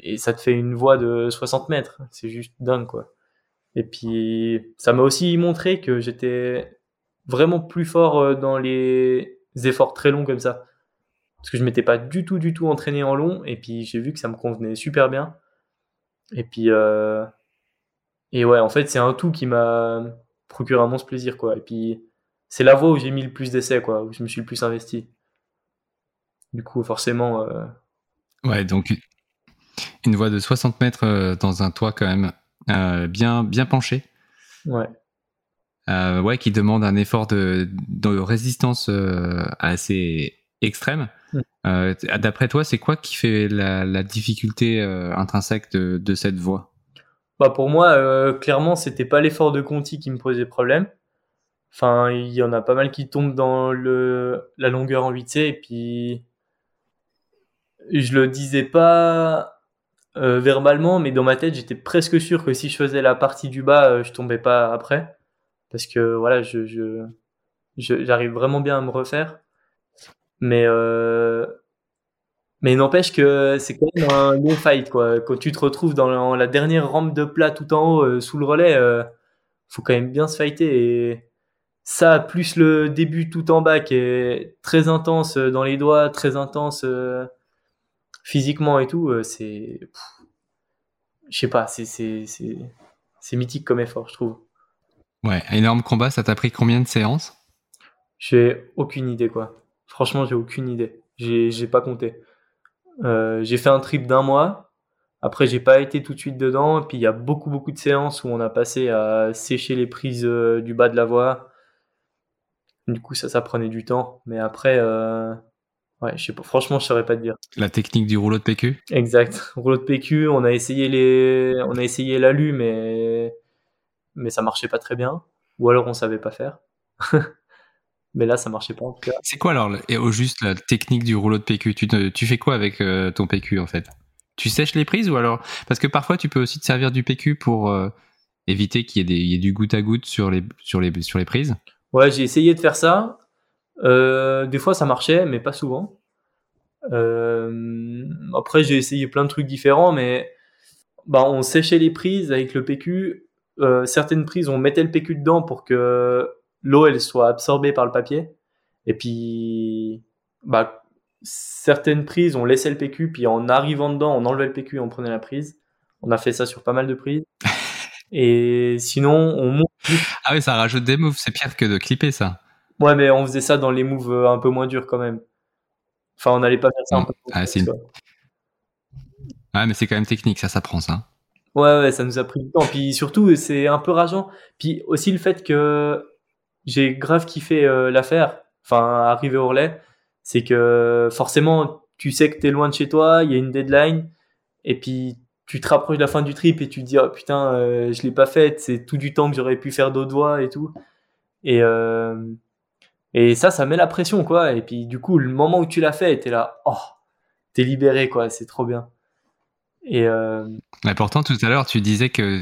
et ça te fait une voix de 60 mètres. C'est juste dingue, quoi. Et puis, ça m'a aussi montré que j'étais vraiment plus fort euh, dans les efforts très longs comme ça. Parce que je m'étais pas du tout, du tout entraîné en long, et puis j'ai vu que ça me convenait super bien. Et puis, euh... et ouais, en fait, c'est un tout qui m'a procuré un immense plaisir, quoi. Et puis, c'est la voie où j'ai mis le plus d'essais, quoi, où je me suis le plus investi. Du coup, forcément. Euh... Ouais, donc une voie de 60 mètres euh, dans un toit quand même euh, bien, bien penché. Ouais. Euh, ouais, qui demande un effort de, de résistance assez extrême. Mm. Euh, D'après toi, c'est quoi qui fait la, la difficulté euh, intrinsèque de, de, cette voie? Bah Pour moi, euh, clairement, c'était pas l'effort de Conti qui me posait problème. Enfin, il y en a pas mal qui tombent dans le, la longueur en 8C et puis je le disais pas euh, verbalement, mais dans ma tête, j'étais presque sûr que si je faisais la partie du bas, je tombais pas après parce que voilà, je, je, j'arrive vraiment bien à me refaire. Mais euh, mais n'empêche que c'est quand même un long fight quoi. Quand tu te retrouves dans la, dernière rampe de plat tout en haut euh, sous le relais, euh, faut quand même bien se fighter et ça plus le début tout en bas qui est très intense dans les doigts, très intense euh, physiquement et tout, euh, c'est je sais pas, c'est c'est c'est c'est mythique comme effort, je trouve. Ouais, énorme combat, ça t'a pris combien de séances? J'ai aucune idée, quoi. Franchement, j'ai aucune idée. J'ai pas compté. Euh, j'ai fait un trip d'un mois. Après, j'ai pas été tout de suite dedans. Et puis, il y a beaucoup, beaucoup de séances où on a passé à sécher les prises euh, du bas de la voie. Du coup, ça, ça prenait du temps. Mais après, euh... ouais, je sais pas. Franchement, je saurais pas te dire. La technique du rouleau de PQ Exact. Rouleau de PQ, on a essayé les, on a essayé l'alu, mais mais ça marchait pas très bien, ou alors on savait pas faire. mais là, ça marchait pas en tout cas. C'est quoi alors, et au juste la technique du rouleau de PQ tu, te, tu fais quoi avec euh, ton PQ en fait? Tu sèches les prises ou alors Parce que parfois, tu peux aussi te servir du PQ pour euh, éviter qu'il y, y, ait du goutte à goutte sur les, sur les, sur les prises? Ouais, j'ai essayé de faire ça. Euh, des fois, ça marchait, mais pas souvent. Euh, après, j'ai essayé plein de trucs différents, mais bah, on séchait les prises avec le PQ euh, certaines prises, on mettait le PQ dedans pour que l'eau elle soit absorbée par le papier. Et puis, bah, certaines prises, on laissait le PQ, puis en arrivant dedans, on enlevait le PQ et on prenait la prise. On a fait ça sur pas mal de prises. Et sinon, on monte. Ah oui, ça rajoute des moves. C'est pire que de clipper ça. Ouais, mais on faisait ça dans les moves euh, un peu moins durs quand même. Enfin, on n'allait pas faire ça un peu. Ah, Ouais, mais c'est quand même technique, ça s'apprend ça. Ouais, ouais, ça nous a pris du temps. Puis surtout, c'est un peu rageant. Puis aussi le fait que j'ai grave kiffé euh, l'affaire, enfin, arriver au relais, c'est que forcément, tu sais que t'es loin de chez toi, il y a une deadline, et puis tu te rapproches de la fin du trip et tu te dis, oh putain, euh, je l'ai pas faite, c'est tout du temps que j'aurais pu faire d'autres voix et tout. Et, euh, et ça, ça met la pression, quoi. Et puis du coup, le moment où tu l'as fait, t'es là, oh, t'es libéré, quoi, c'est trop bien. Et euh... Mais pourtant, tout à l'heure, tu disais que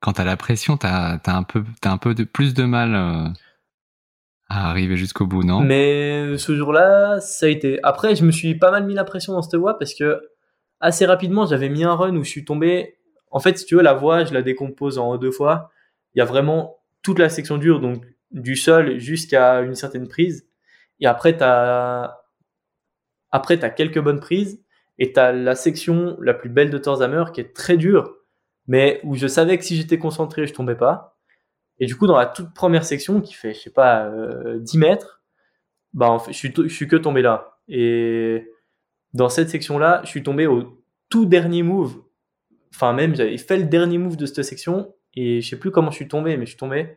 quand t'as la pression, t'as as un peu, as un peu de plus de mal euh, à arriver jusqu'au bout, non? Mais ce jour-là, ça a été. Après, je me suis pas mal mis la pression dans cette voie parce que assez rapidement, j'avais mis un run où je suis tombé. En fait, si tu veux, la voie, je la décompose en deux fois. Il y a vraiment toute la section dure, donc du sol jusqu'à une certaine prise. Et après, t'as après, t'as quelques bonnes prises et t'as la section la plus belle de Torzhammer qui est très dure, mais où je savais que si j'étais concentré, je tombais pas. Et du coup, dans la toute première section qui fait, je sais pas, euh, 10 mètres, bah, en fait, je suis que tombé là. Et dans cette section-là, je suis tombé au tout dernier move. Enfin, même, j'avais fait le dernier move de cette section et je sais plus comment je suis tombé, mais je suis tombé.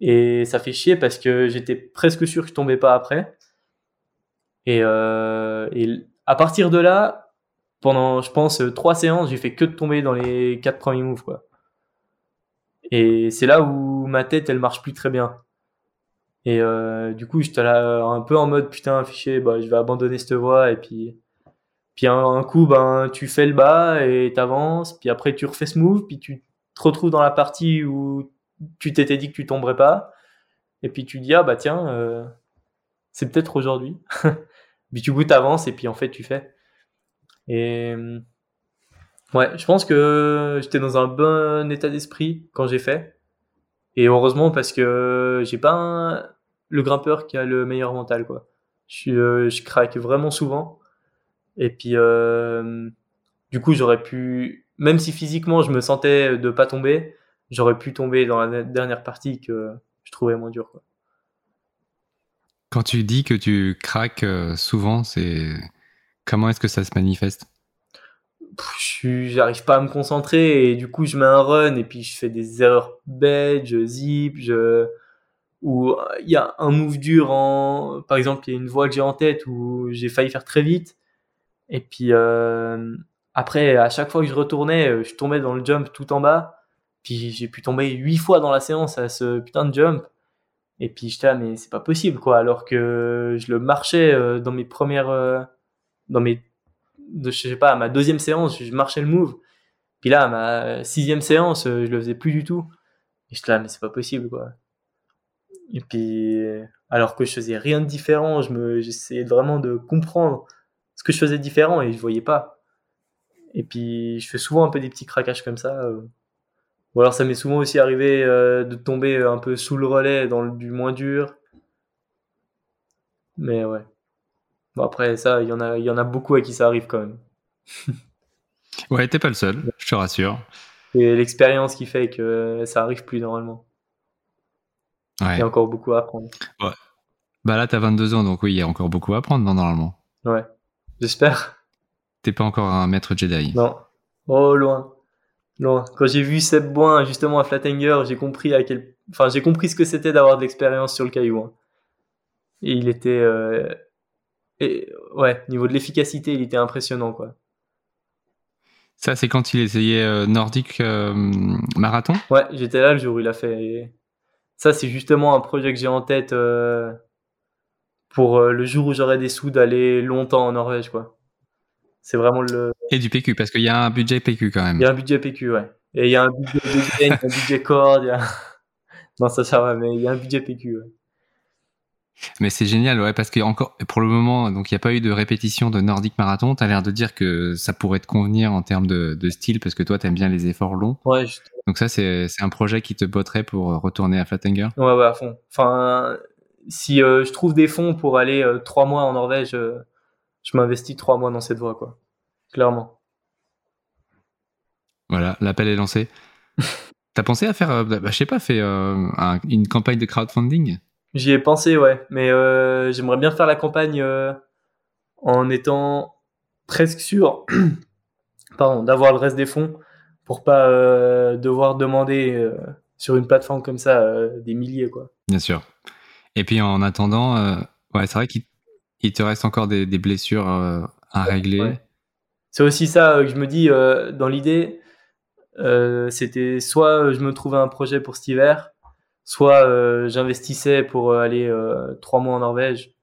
Et ça fait chier parce que j'étais presque sûr que je tombais pas après. Et, euh, et à partir de là, pendant, je pense, trois séances, j'ai fait que de tomber dans les quatre premiers moves, quoi. Et c'est là où ma tête, elle marche plus très bien. Et euh, du coup, j'étais là un peu en mode putain, fichier, bah, je vais abandonner cette voie. Et puis, puis un, coup, ben, tu fais le bas et t'avances. Puis après, tu refais ce move. Puis tu te retrouves dans la partie où tu t'étais dit que tu tomberais pas. Et puis tu dis, ah bah tiens, euh, c'est peut-être aujourd'hui. puis tu goûtes, avances et puis en fait, tu fais. Et ouais, je pense que j'étais dans un bon état d'esprit quand j'ai fait. Et heureusement parce que j'ai pas le grimpeur qui a le meilleur mental quoi. Je, euh, je craque vraiment souvent. Et puis euh, du coup j'aurais pu, même si physiquement je me sentais de pas tomber, j'aurais pu tomber dans la dernière partie que je trouvais moins dur quoi. Quand tu dis que tu craques euh, souvent, c'est comment est-ce que ça se manifeste? J'arrive pas à me concentrer et du coup je mets un run et puis je fais des erreurs bêtes, je zip, je ou il y a un move dur en par exemple il y a une voie que j'ai en tête où j'ai failli faire très vite et puis euh, après à chaque fois que je retournais je tombais dans le jump tout en bas puis j'ai pu tomber huit fois dans la séance à ce putain de jump et puis j'étais là, mais c'est pas possible, quoi. Alors que je le marchais euh, dans mes premières, euh, dans mes, je sais pas, ma deuxième séance, je marchais le move. Puis là, ma sixième séance, euh, je le faisais plus du tout. Et j'étais là, mais c'est pas possible, quoi. Et puis, alors que je faisais rien de différent, je me, j'essayais vraiment de comprendre ce que je faisais différent et je voyais pas. Et puis, je fais souvent un peu des petits craquages comme ça. Ou alors ça m'est souvent aussi arrivé euh, de tomber un peu sous le relais dans le, du moins dur. Mais ouais. Bon après ça, il y en a, il y en a beaucoup à qui ça arrive quand même. ouais, t'es pas le seul, je te rassure. C'est l'expérience qui fait que ça arrive plus normalement. Ouais. Il y a encore beaucoup à apprendre. Ouais. Bah là, t'as 22 ans, donc oui, il y a encore beaucoup à apprendre normalement. Ouais, j'espère. T'es pas encore un maître Jedi. Non. Oh, loin. Non, quand j'ai vu Seb Boin justement à Flattanger, j'ai compris à quel, enfin j'ai compris ce que c'était d'avoir de l'expérience sur le caillou. Hein. Et il était, euh... et ouais, niveau de l'efficacité, il était impressionnant quoi. Ça c'est quand il essayait euh, nordique euh, marathon? Ouais, j'étais là le jour où il a fait. Ça c'est justement un projet que j'ai en tête euh, pour le jour où j'aurai des sous d'aller longtemps en Norvège quoi. C'est vraiment le. Et du PQ, parce qu'il y a un budget PQ quand même. Il y a un budget PQ, ouais. Et il y a un budget de un budget corde. Il y a... Non, ça, ça va, mais il y a un budget PQ, ouais. Mais c'est génial, ouais, parce que encore pour le moment, donc il n'y a pas eu de répétition de Nordic Marathon. Tu as l'air de dire que ça pourrait te convenir en termes de, de style, parce que toi, tu aimes bien les efforts longs. Ouais. Juste... Donc ça, c'est un projet qui te botterait pour retourner à Flattenger Ouais, ouais, à fond. Enfin, si euh, je trouve des fonds pour aller euh, trois mois en Norvège, euh, je m'investis trois mois dans cette voie, quoi. Clairement. Voilà, l'appel est lancé. T'as pensé à faire, euh, bah, je sais pas, fait euh, un- une campagne de crowdfunding? J'y ai pensé, ouais. Mais euh, j'aimerais bien faire la campagne euh, en étant presque sûr pardon, d'avoir le reste des fonds pour pas devoir demander sur une plateforme comme ça des milliers, quoi. Bien sûr. Et puis en attendant, ouais, c'est vrai qu'il il te reste encore des, des blessures à régler. Ouais. C'est aussi ça euh, que je me dis euh, dans l'idée. euh, C'était soit je me trouvais un projet pour cet hiver, soit j'investissais pour aller trois mois en Norvège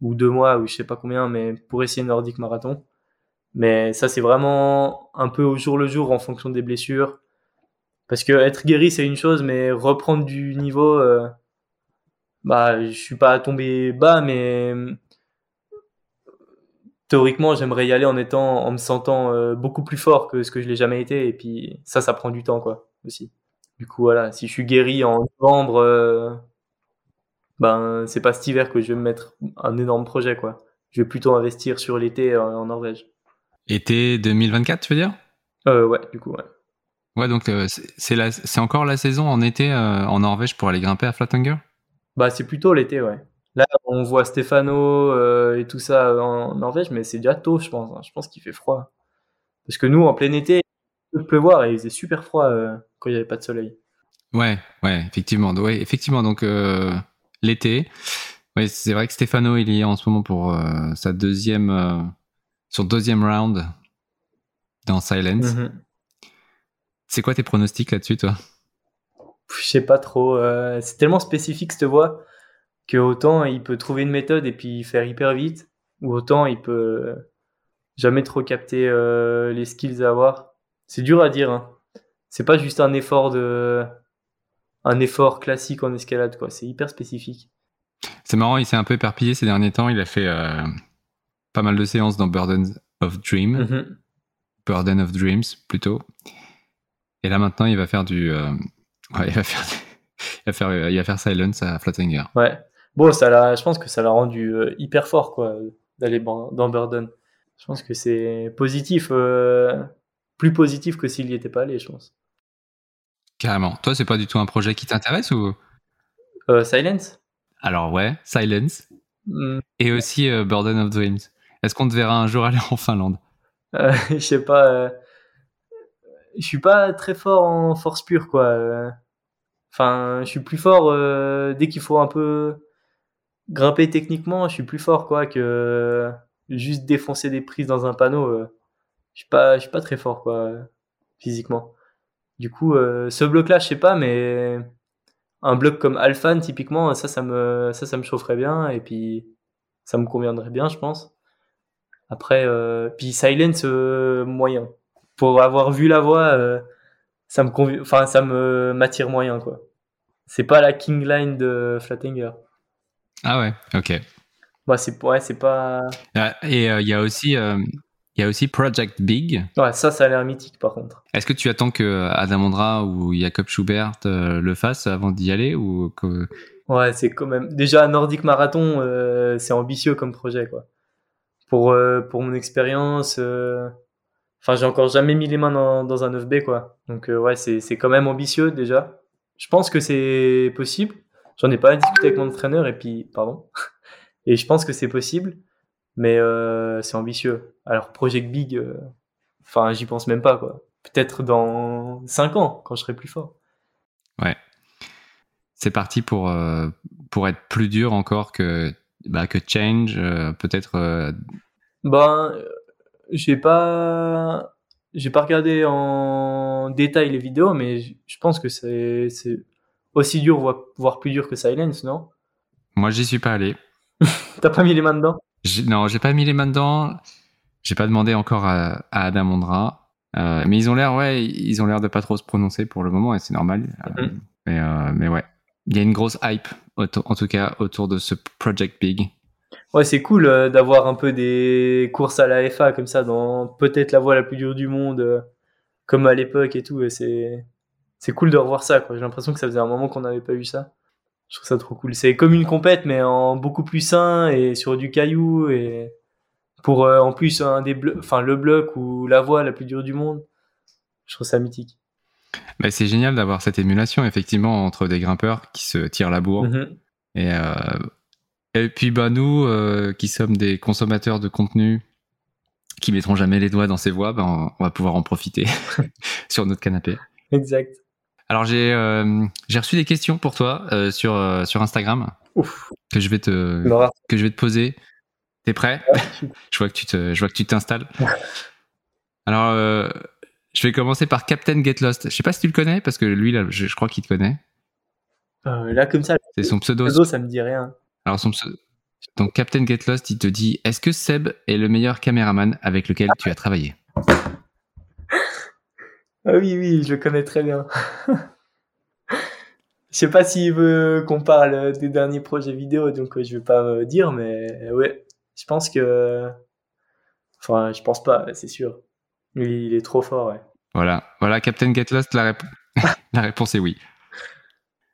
ou deux mois ou je sais pas combien, mais pour essayer Nordic Marathon. Mais ça c'est vraiment un peu au jour le jour en fonction des blessures. Parce que être guéri c'est une chose, mais reprendre du niveau, bah je suis pas tombé bas, mais théoriquement, j'aimerais y aller en étant, en me sentant euh, beaucoup plus fort que ce que je l'ai jamais été. Et puis ça, ça prend du temps, quoi, aussi. Du coup, voilà, si je suis guéri en novembre, euh, ben c'est pas cet hiver que je vais me mettre un énorme projet, quoi. Je vais plutôt investir sur l'été en, en Norvège. Été 2024, tu veux dire? Euh, ouais, du coup, ouais. Ouais, donc euh, c'est c'est la- c'est encore la saison en été euh, en Norvège pour aller grimper à Flatanger? Bah, c'est plutôt l'été, ouais. Là, on voit Stefano euh, et tout ça en Norvège, mais c'est déjà tôt, je pense. hein. Je pense qu'il fait froid. Parce que nous, en plein été, il peut pleuvoir et il faisait super froid euh, quand il n'y avait pas de soleil. Ouais, ouais, effectivement. Ouais, effectivement, donc euh, l'été. Ouais, c'est vrai que Stefano, il y est en ce moment pour euh, sa deuxième, euh, son deuxième round dans Silence. Mhm. C'est quoi tes pronostics là-dessus, toi? Je sais pas trop. euh, c'est tellement spécifique cette voix que autant il peut trouver une méthode et puis faire hyper vite, ou autant il peut jamais trop capter euh, les skills à avoir. C'est dur à dire. Hein. C'est pas juste un effort de un effort classique en escalade quoi. C'est hyper spécifique. C'est marrant, il s'est un peu éparpillé ces derniers temps. Il a fait euh, pas mal de séances dans Burden of Dream, Mhm. Burden of Dreams plutôt. Et là maintenant, il va faire du, euh, ouais, il va faire, il va faire, il va faire Silence à Flatanger. Ouais. Bon, ça l'a. Je pense que ça l'a rendu euh, hyper fort quoi d'aller dans Burden. Je pense que c'est positif, euh, plus positif que s'il y était pas allé, je pense. Carrément. Toi, c'est pas du tout un projet qui t'intéresse ou? Euh, Silence. Alors ouais, Silence Hmm. et aussi euh, Burden of Dreams. Est-ce qu'on te verra un jour aller en Finlande? Je sais pas. je suis pas très fort en force pure, quoi. Enfin, je suis plus fort dès qu'il faut un peu grimper techniquement. Je suis plus fort, quoi, que juste défoncer des prises dans un panneau. euh. Je suis pas, je suis pas très fort, quoi, physiquement. Du coup, euh, ce bloc-là, je sais pas, mais un bloc comme Alphan, typiquement, ça, ça me, ça, ça me chaufferait bien, et puis ça me conviendrait bien, je pense. Après, euh, puis Silence euh, moyen. Pour avoir vu la voix, euh, ça me enfin ça me m'attire moyen quoi. C'est pas la King Line de Flattinger. Ah ouais, ok. Bah c'est ouais, c'est pas Ah, Et euh, il y a aussi, euh, il y a aussi Project Big. ouais, ça ça a l'air mythique par contre. Est-ce que tu attends que Adam Ondra ou Jacob Schubert euh, le fassent avant d'y aller ou que... Ouais, c'est quand même déjà Nordic Marathon euh, c'est ambitieux comme projet quoi. Pour euh, pour mon expérience euh, enfin j'ai encore jamais mis les mains dans, dans un 9B quoi. Donc euh, ouais, c'est quand même ambitieux déjà. Je pense que c'est possible. J'en ai pas discuté avec mon entraîneur et puis pardon. Et je pense que c'est possible, mais euh, c'est ambitieux. Alors Project Big, euh, enfin j'y pense même pas quoi. Peut-être dans 5 ans quand je serai plus fort. Ouais. C'est parti pour, euh, pour être plus dur encore que, bah, que Change, peut-être... Ben, j'ai pas, j'ai pas regardé en détail les vidéos, mais je je pense que c'est, c'est aussi dur, voire, plus dur que Silence, non? Moi, j'y suis pas allé. T'as pas mis les mains dedans? Non, j'ai pas mis les mains dedans. J'ai pas demandé encore à, à Adam Ondra. Euh, mais ils ont l'air, ouais, ils ont l'air de pas trop se prononcer pour le moment et c'est normal. Euh, Mhm. mais, euh, mais ouais, il y a une grosse hype, en tout cas, autour de ce Project Big. Ouais, c'est cool euh, d'avoir un peu des courses à la FA comme ça dans peut-être la voie la plus dure du monde, euh, comme à l'époque et tout. et c'est, c'est cool de revoir ça. J'ai l'impression que ça faisait un moment qu'on n'avait pas eu ça. Je trouve ça trop cool. C'est comme une compète, mais en beaucoup plus sain et sur du caillou et pour euh, en plus un des enfin le bloc ou la voie la plus dure du monde. je trouve ça mythique. Bah, c'est génial d'avoir cette émulation, effectivement, entre des grimpeurs qui se tirent la bourre. Mhm. Et, euh, et puis, bah, nous, euh, qui sommes des consommateurs de contenu, qui mettront jamais les doigts dans ces voies, bah, on, on va pouvoir en profiter sur notre canapé. Exact. Alors, j'ai euh, j'ai reçu des questions pour toi euh, sur, euh, sur Instagram Ouf. que je vais te, Laura. que je vais te poser. T'es prêt? Je vois que tu te, je vois que tu t'installes. Alors, je vais commencer par Captain Get Lost. Je sais pas si tu le connais parce que lui, là, je, je crois qu'il te connaît. Là, comme ça, C'est son pseudo. réseau, ça me dit rien. Alors son pseudo. Donc Captain Get Lost, il te dit Est-ce que Seb est le meilleur caméraman avec lequel tu as travaillé? Ah oui, oui, je le connais très bien. Je sais pas s'il veut qu'on parle des derniers projets vidéo, donc euh, je vais pas me dire, mais ouais, je pense que. Enfin, je pense pas, c'est sûr. Lui, il est trop fort, ouais. Voilà, voilà Captain Get Lost, la, rép- la réponse est oui.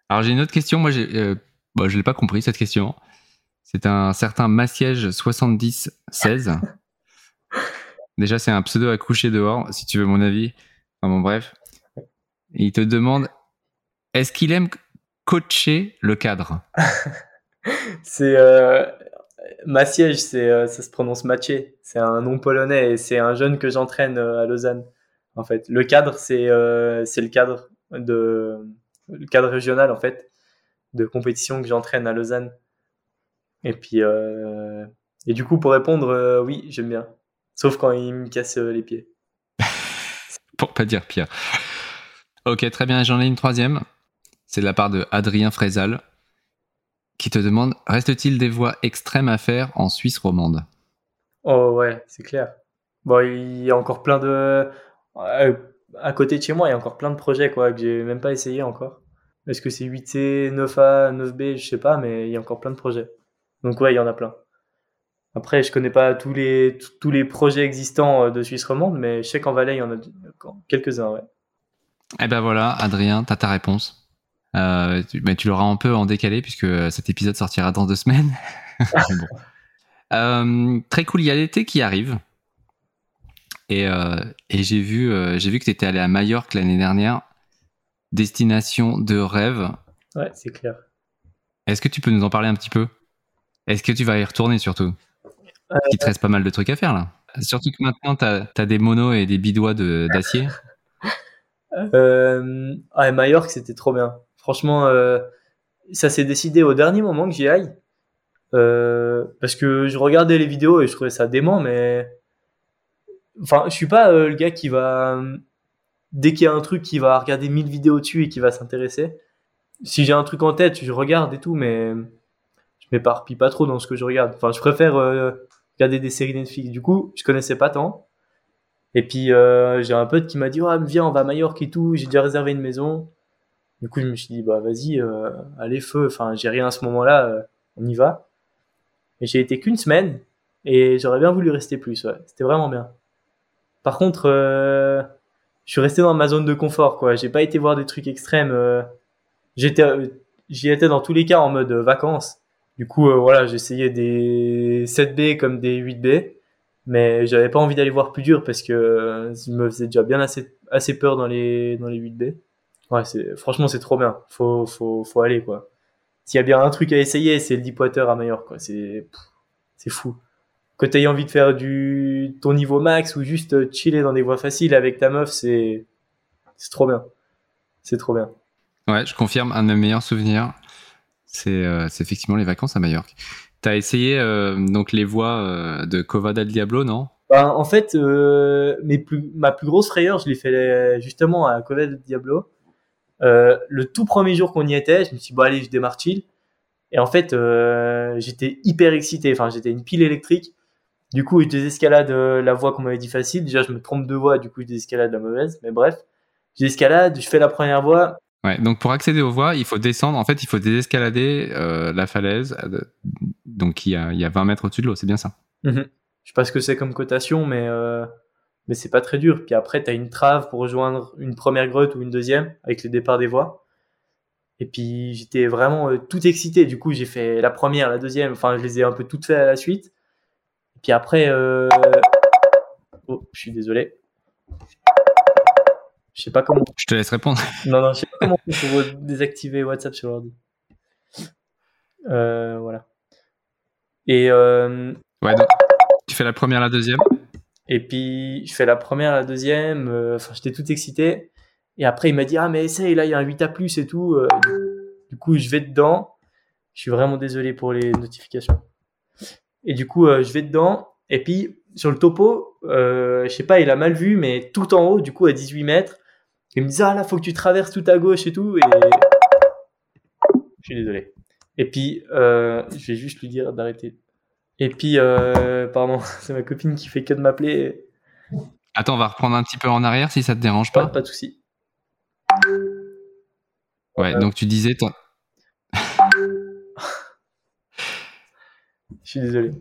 Alors j'ai une autre question. Moi, j'ai, euh, bon, je l'ai pas compris cette question. C'est un certain Massiège 7016. Déjà, c'est un pseudo à coucher dehors, si tu veux mon avis. Enfin bon, bref. Il te demande est-ce qu'il aime coacher le cadre? C'est. Euh... Massiège, euh, ça se prononce Mathieu. C'est un nom polonais et c'est un jeune que j'entraîne euh, à Lausanne. En fait, le cadre, c'est le cadre de le cadre régional en fait de compétition que j'entraîne à Lausanne. Et puis et du coup pour répondre, oui, j'aime bien. Sauf quand il me casse les pieds. Pour pas dire pire. Ok, très bien. J'en ai une troisième. C'est de la part de Adrien Frézal qui te demande Reste-t-il des voies extrêmes à faire en Suisse romande? Oh ouais, c'est clair. Bon, il y a encore plein de euh, à côté de chez moi, il y a encore plein de projets quoi que j'ai même pas essayé encore. Est-ce que c'est 8C, 9A, 9B, je sais pas, mais il y a encore plein de projets. Donc ouais, il y en a plein. Après, je connais pas tous les tous les projets existants euh, de Suisse romande, mais je sais qu'en Valais, il y en a quelques-uns, ouais. Eh ben voilà, Adrien, t'as ta réponse. Euh, tu, mais tu l'auras un peu en décalé puisque cet épisode sortira dans deux semaines. Bon. Euh, très cool, il y a l'été qui arrive. Et, euh, et j'ai vu, euh, j'ai vu que tu étais allé à Majorque l'année dernière. Destination de rêve. Ouais, c'est clair. Est-ce que tu peux nous en parler un petit peu? Est-ce que tu vas y retourner surtout? Parce qu'il te reste pas mal de trucs à faire là. Surtout que maintenant, tu as, des monos et des bidois de- d'acier. Euh, Majorque, c'était trop bien. Franchement, euh, ça s'est décidé au dernier moment que j'y aille. Euh, parce que je regardais les vidéos et je trouvais ça dément, mais. Enfin, je suis pas euh, le gars qui va. Dès qu'il y a un truc, qui va regarder 1000 vidéos dessus et qui va s'intéresser. Si j'ai un truc en tête, je regarde et tout, mais je m'éparpille pas trop dans ce que je regarde. Enfin, je préfère euh, regarder des séries Netflix. Du coup, je connaissais pas tant. Et puis euh, j'ai un pote qui m'a dit ouais, viens on va à Majorque et tout, j'ai déjà réservé une maison. Du coup je me suis dit bah vas-y euh, allez feu, enfin j'ai rien à ce moment-là, euh, on y va. Et j'ai été qu'une semaine et j'aurais bien voulu rester plus, ouais. C'était vraiment bien. Par contre je suis resté dans ma zone de confort quoi, j'ai pas été voir des trucs extrêmes. J'étais j'y étais dans tous les cas en mode vacances. Du coup euh, voilà, j'essayais des 7B comme des 8B mais j'avais pas envie d'aller voir plus dur parce que euh, je me faisait déjà bien assez assez peur dans les dans les 8B. Ouais, c'est franchement c'est trop bien. Faut faut faut aller quoi. S'il y a bien un truc à essayer, c'est le Deepwater à Majorque quoi. C'est c'est fou. Que t'aies envie de faire du ton niveau max ou juste euh, chiller dans des voies faciles avec ta meuf, c'est c'est trop bien. C'est trop bien. Ouais, je confirme, un de mes meilleurs souvenirs, c'est euh, c'est effectivement les vacances à Majorque. T'as essayé euh, donc les voies euh, de Cova del Diablo, non? Ben, en fait, euh, plus, ma plus grosse frayeur, je l'ai fait justement à Cova del Diablo. Le tout premier jour qu'on y était, je me suis dit, bon, allez, je démarre chill. Et en fait, j'étais hyper excité. Enfin, j'étais une pile électrique. Du coup, je désescalade la voie qu'on m'avait dit facile. Déjà, je me trompe de voie, du coup, je désescalade la mauvaise. Mais bref, j'escalade, je fais la première voie. Ouais, donc pour accéder aux voies, il faut descendre, en fait, il faut désescalader euh, la falaise, euh, donc il y a, il y a 20 mètres au-dessus de l'eau, c'est bien ça Mhm. Je sais pas ce que c'est comme cotation, mais euh, mais c'est pas très dur. Puis après, t'as une trave pour rejoindre une première grotte ou une deuxième avec les départs des voies. Et puis j'étais vraiment euh, tout excité. Du coup, j'ai fait la première, la deuxième. Enfin, je les ai un peu toutes faites à la suite. Et puis après, oh, je suis désolé. Je sais pas comment. Je te laisse répondre. Non, non, je sais pas comment on peut désactiver WhatsApp sur l'ordi. Euh, voilà. Et, euh, Ouais, donc, tu fais la première, la deuxième. et puis, je fais la première, la deuxième. euh, Enfin, j'étais tout excité. Et après, il m'a dit, ah, mais essaye, là, il y a un 8A plus et tout. du coup, je vais dedans. Je suis vraiment désolé pour les notifications. Et du coup, je vais dedans. Et puis, sur le topo, euh, je sais pas, il a mal vu, mais tout en haut, du coup, à 18 mètres, il me dit, ah là, faut que tu traverses tout à gauche et tout. Et je suis désolé. Et puis, euh, je vais juste lui dire d'arrêter. Et puis, euh, pardon, c'est ma copine qui fait que de m'appeler. Attends, on va reprendre un petit peu en arrière si ça te dérange Pas, pas. pas de souci. Ouais, donc tu disais, toi- Je suis désolé.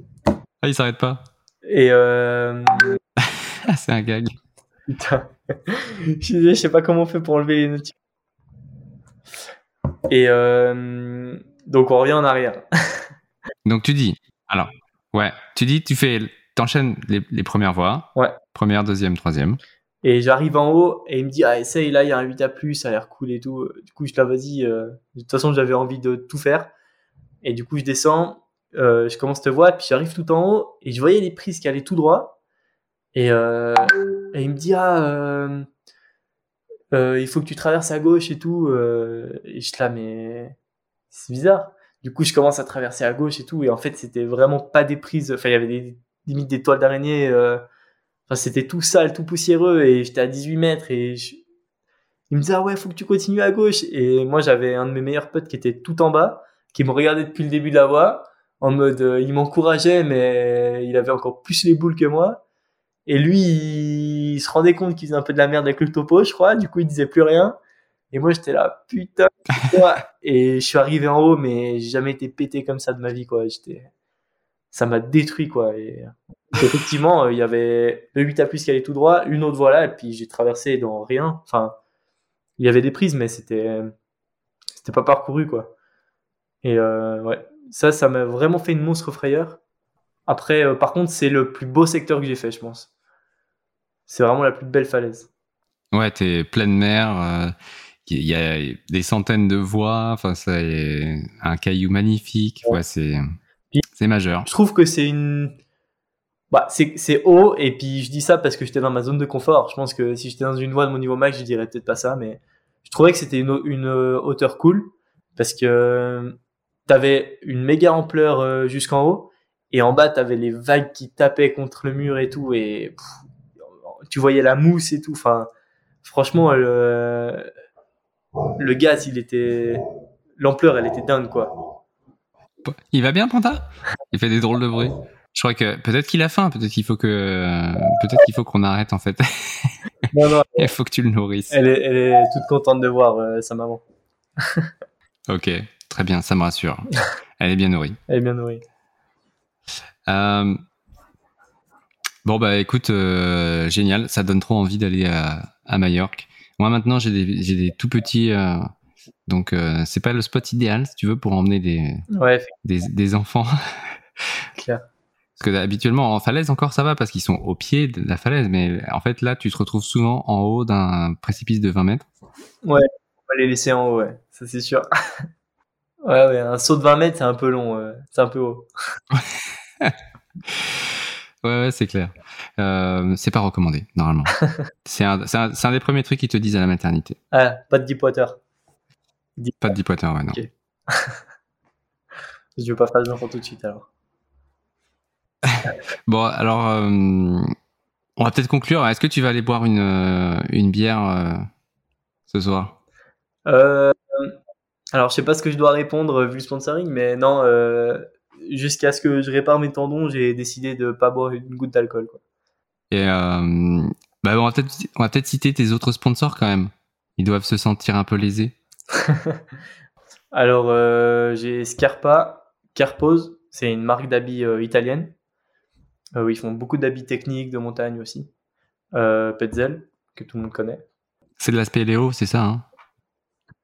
ah, il s'arrête pas. Et euh, c'est un gag. putain, je sais pas comment on fait pour enlever les notifications. Et euh, donc on revient en arrière. Donc tu dis, alors, ouais, tu dis, tu fais, t'enchaînes les, les premières voix. Ouais. Première, deuxième, troisième. Et j'arrive en haut et il me dit ah essaye là il y a un 8 à plus ça a l'air cool et tout. Du coup je là vas-y. euh, de toute façon j'avais envie de tout faire. Et du coup je descends, euh, je commence te voir puis j'arrive tout en haut et je voyais les prises qui allaient tout droit. Et, euh, et il me dit ah euh, euh, il faut que tu traverses à gauche et tout. euh, et je suis là mais c'est bizarre. Du coup je commence à traverser à gauche et tout et en fait c'était vraiment pas des prises. Enfin il y avait des limite des toiles d'araignée. Enfin, c'était tout sale, tout poussiéreux, et j'étais à 18 mètres, et je- il me disait, ah ouais, faut que tu continues à gauche. Et moi, j'avais un de mes meilleurs potes qui était tout en bas, qui me regardait depuis le début de la voie, en mode, il m'encourageait, mais il avait encore plus les boules que moi. Et lui, il, se rendait compte qu'il faisait un peu de la merde avec le topo, je crois, du coup, il disait plus rien. Et moi, j'étais là, putain, putain. Et je suis arrivé en haut, mais j'ai jamais été pété comme ça de ma vie, quoi. J'étais, ça m'a détruit, quoi. Et effectivement, euh, il y avait le 8 à plus qui allait tout droit, une autre voilà, et puis j'ai traversé dans rien. Enfin, il y avait des prises, mais c'était, c'était pas parcouru, quoi. Et euh, ouais, ça, ça m'a vraiment fait une monstre frayeur. Après, euh, par contre, c'est le plus beau secteur que j'ai fait, je pense. C'est vraiment la plus belle falaise. Ouais, t'es pleine mer. euh, Il y a des centaines de voies. Enfin, c'est un caillou magnifique. Ouais, c'est, c'est majeur. Je trouve que c'est une. Bah, c'est haut, et puis je dis ça parce que j'étais dans ma zone de confort. Je pense que si j'étais dans une voie de mon niveau max, je dirais peut-être pas ça, mais je trouvais que c'était une, une euh, hauteur cool parce que euh, t'avais une méga ampleur euh, jusqu'en haut, et en bas t'avais les vagues qui tapaient contre le mur et tout, et tu voyais la mousse et tout. Enfin, franchement, le, le gaz, il était. L'ampleur, elle était dingue, quoi. Il va bien, Panta? Il fait des drôles de bruit. Je crois que peut-être qu'il a faim. Peut-être qu'il faut que, peut-être qu'il faut qu'on arrête en fait. Non, non, Il faut que tu le nourrisses. elle est, elle est toute contente de voir euh, sa maman. Ok, très bien, ça me rassure. Elle est bien nourrie. Elle est bien nourrie. Euh, Bon bah écoute, euh, génial, ça donne trop envie d'aller à, à Majorque. Moi maintenant j'ai des, j'ai des tout petits, euh, donc euh, c'est pas le spot idéal si tu veux pour emmener des, Ouais, des, des enfants. clair. Parce que habituellement en falaise encore ça va parce qu'ils sont au pied de la falaise, mais en fait là tu te retrouves souvent en haut d'un précipice de 20 mètres. On va les laisser en haut, ouais. Ça, c'est sûr. ouais, ouais, un saut de 20 mètres, c'est un peu long. C'est un peu haut. Ouais, ouais, c'est clair. Euh, c'est pas recommandé normalement. c'est un, un, un des premiers trucs qu'ils te disent à la maternité. Ah, pas de deepwater. Pas de deepwater, ouais non. Ok. Je veux pas faire enfants tout de suite, alors. Bon, alors, euh, on va peut-être conclure. Est-ce que tu vas aller boire une, euh, une bière euh, ce soir? Alors, je sais pas ce que je dois répondre vu le sponsoring, mais non, jusqu'à ce que je répare mes tendons, j'ai décidé de pas boire une goutte d'alcool. Et euh, bah, on va peut-être on va peut-être citer tes autres sponsors quand même. Ils doivent se sentir un peu lésés. Alors, euh, j'ai Scarpa, Carpose, c'est une marque d'habits euh, italienne. Ils font beaucoup d'habits techniques, de montagne aussi. Petzel, que tout le monde connaît. C'est de l'aspect Léo, c'est ça hein?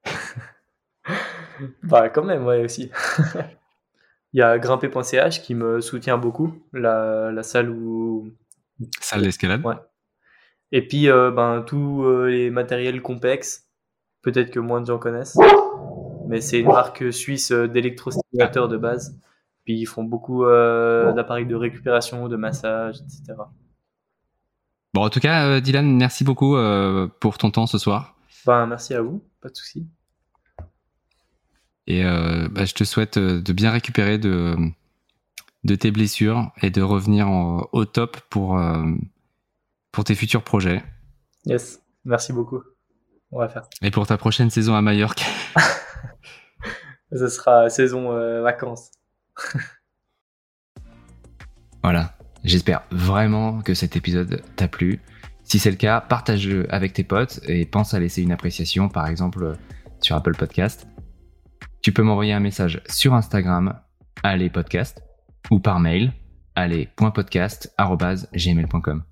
Bah, quand même, ouais, aussi. Il y a grimper.ch qui me soutient beaucoup, la, la salle où. Salle d'escalade. Ouais. Et puis, euh, ben, tous euh, les matériels complexes, peut-être que moins de gens connaissent, mais c'est une marque suisse euh, d'électrostimulateurs de base. Puis ils font beaucoup euh, d'appareils de récupération, de massage, etc. Bon, en tout cas, Dylan, merci beaucoup pour ton temps ce soir. Ben, merci à vous, pas de souci. Et euh, bah, je te souhaite euh, de bien récupérer de, de tes blessures et de revenir en- au top pour, euh, pour tes futurs projets Yes, merci beaucoup. On va faire. et pour ta prochaine saison à Majorque. Ce sera saison euh, vacances. Voilà. J'espère vraiment que cet épisode t'a plu. Si c'est le cas, partage-le avec tes potes et pense à laisser une appréciation, par exemple sur Apple Podcast tu peux m'envoyer un message sur Instagram, allez podcast, ou par mail, allez.podcast.gmail.com.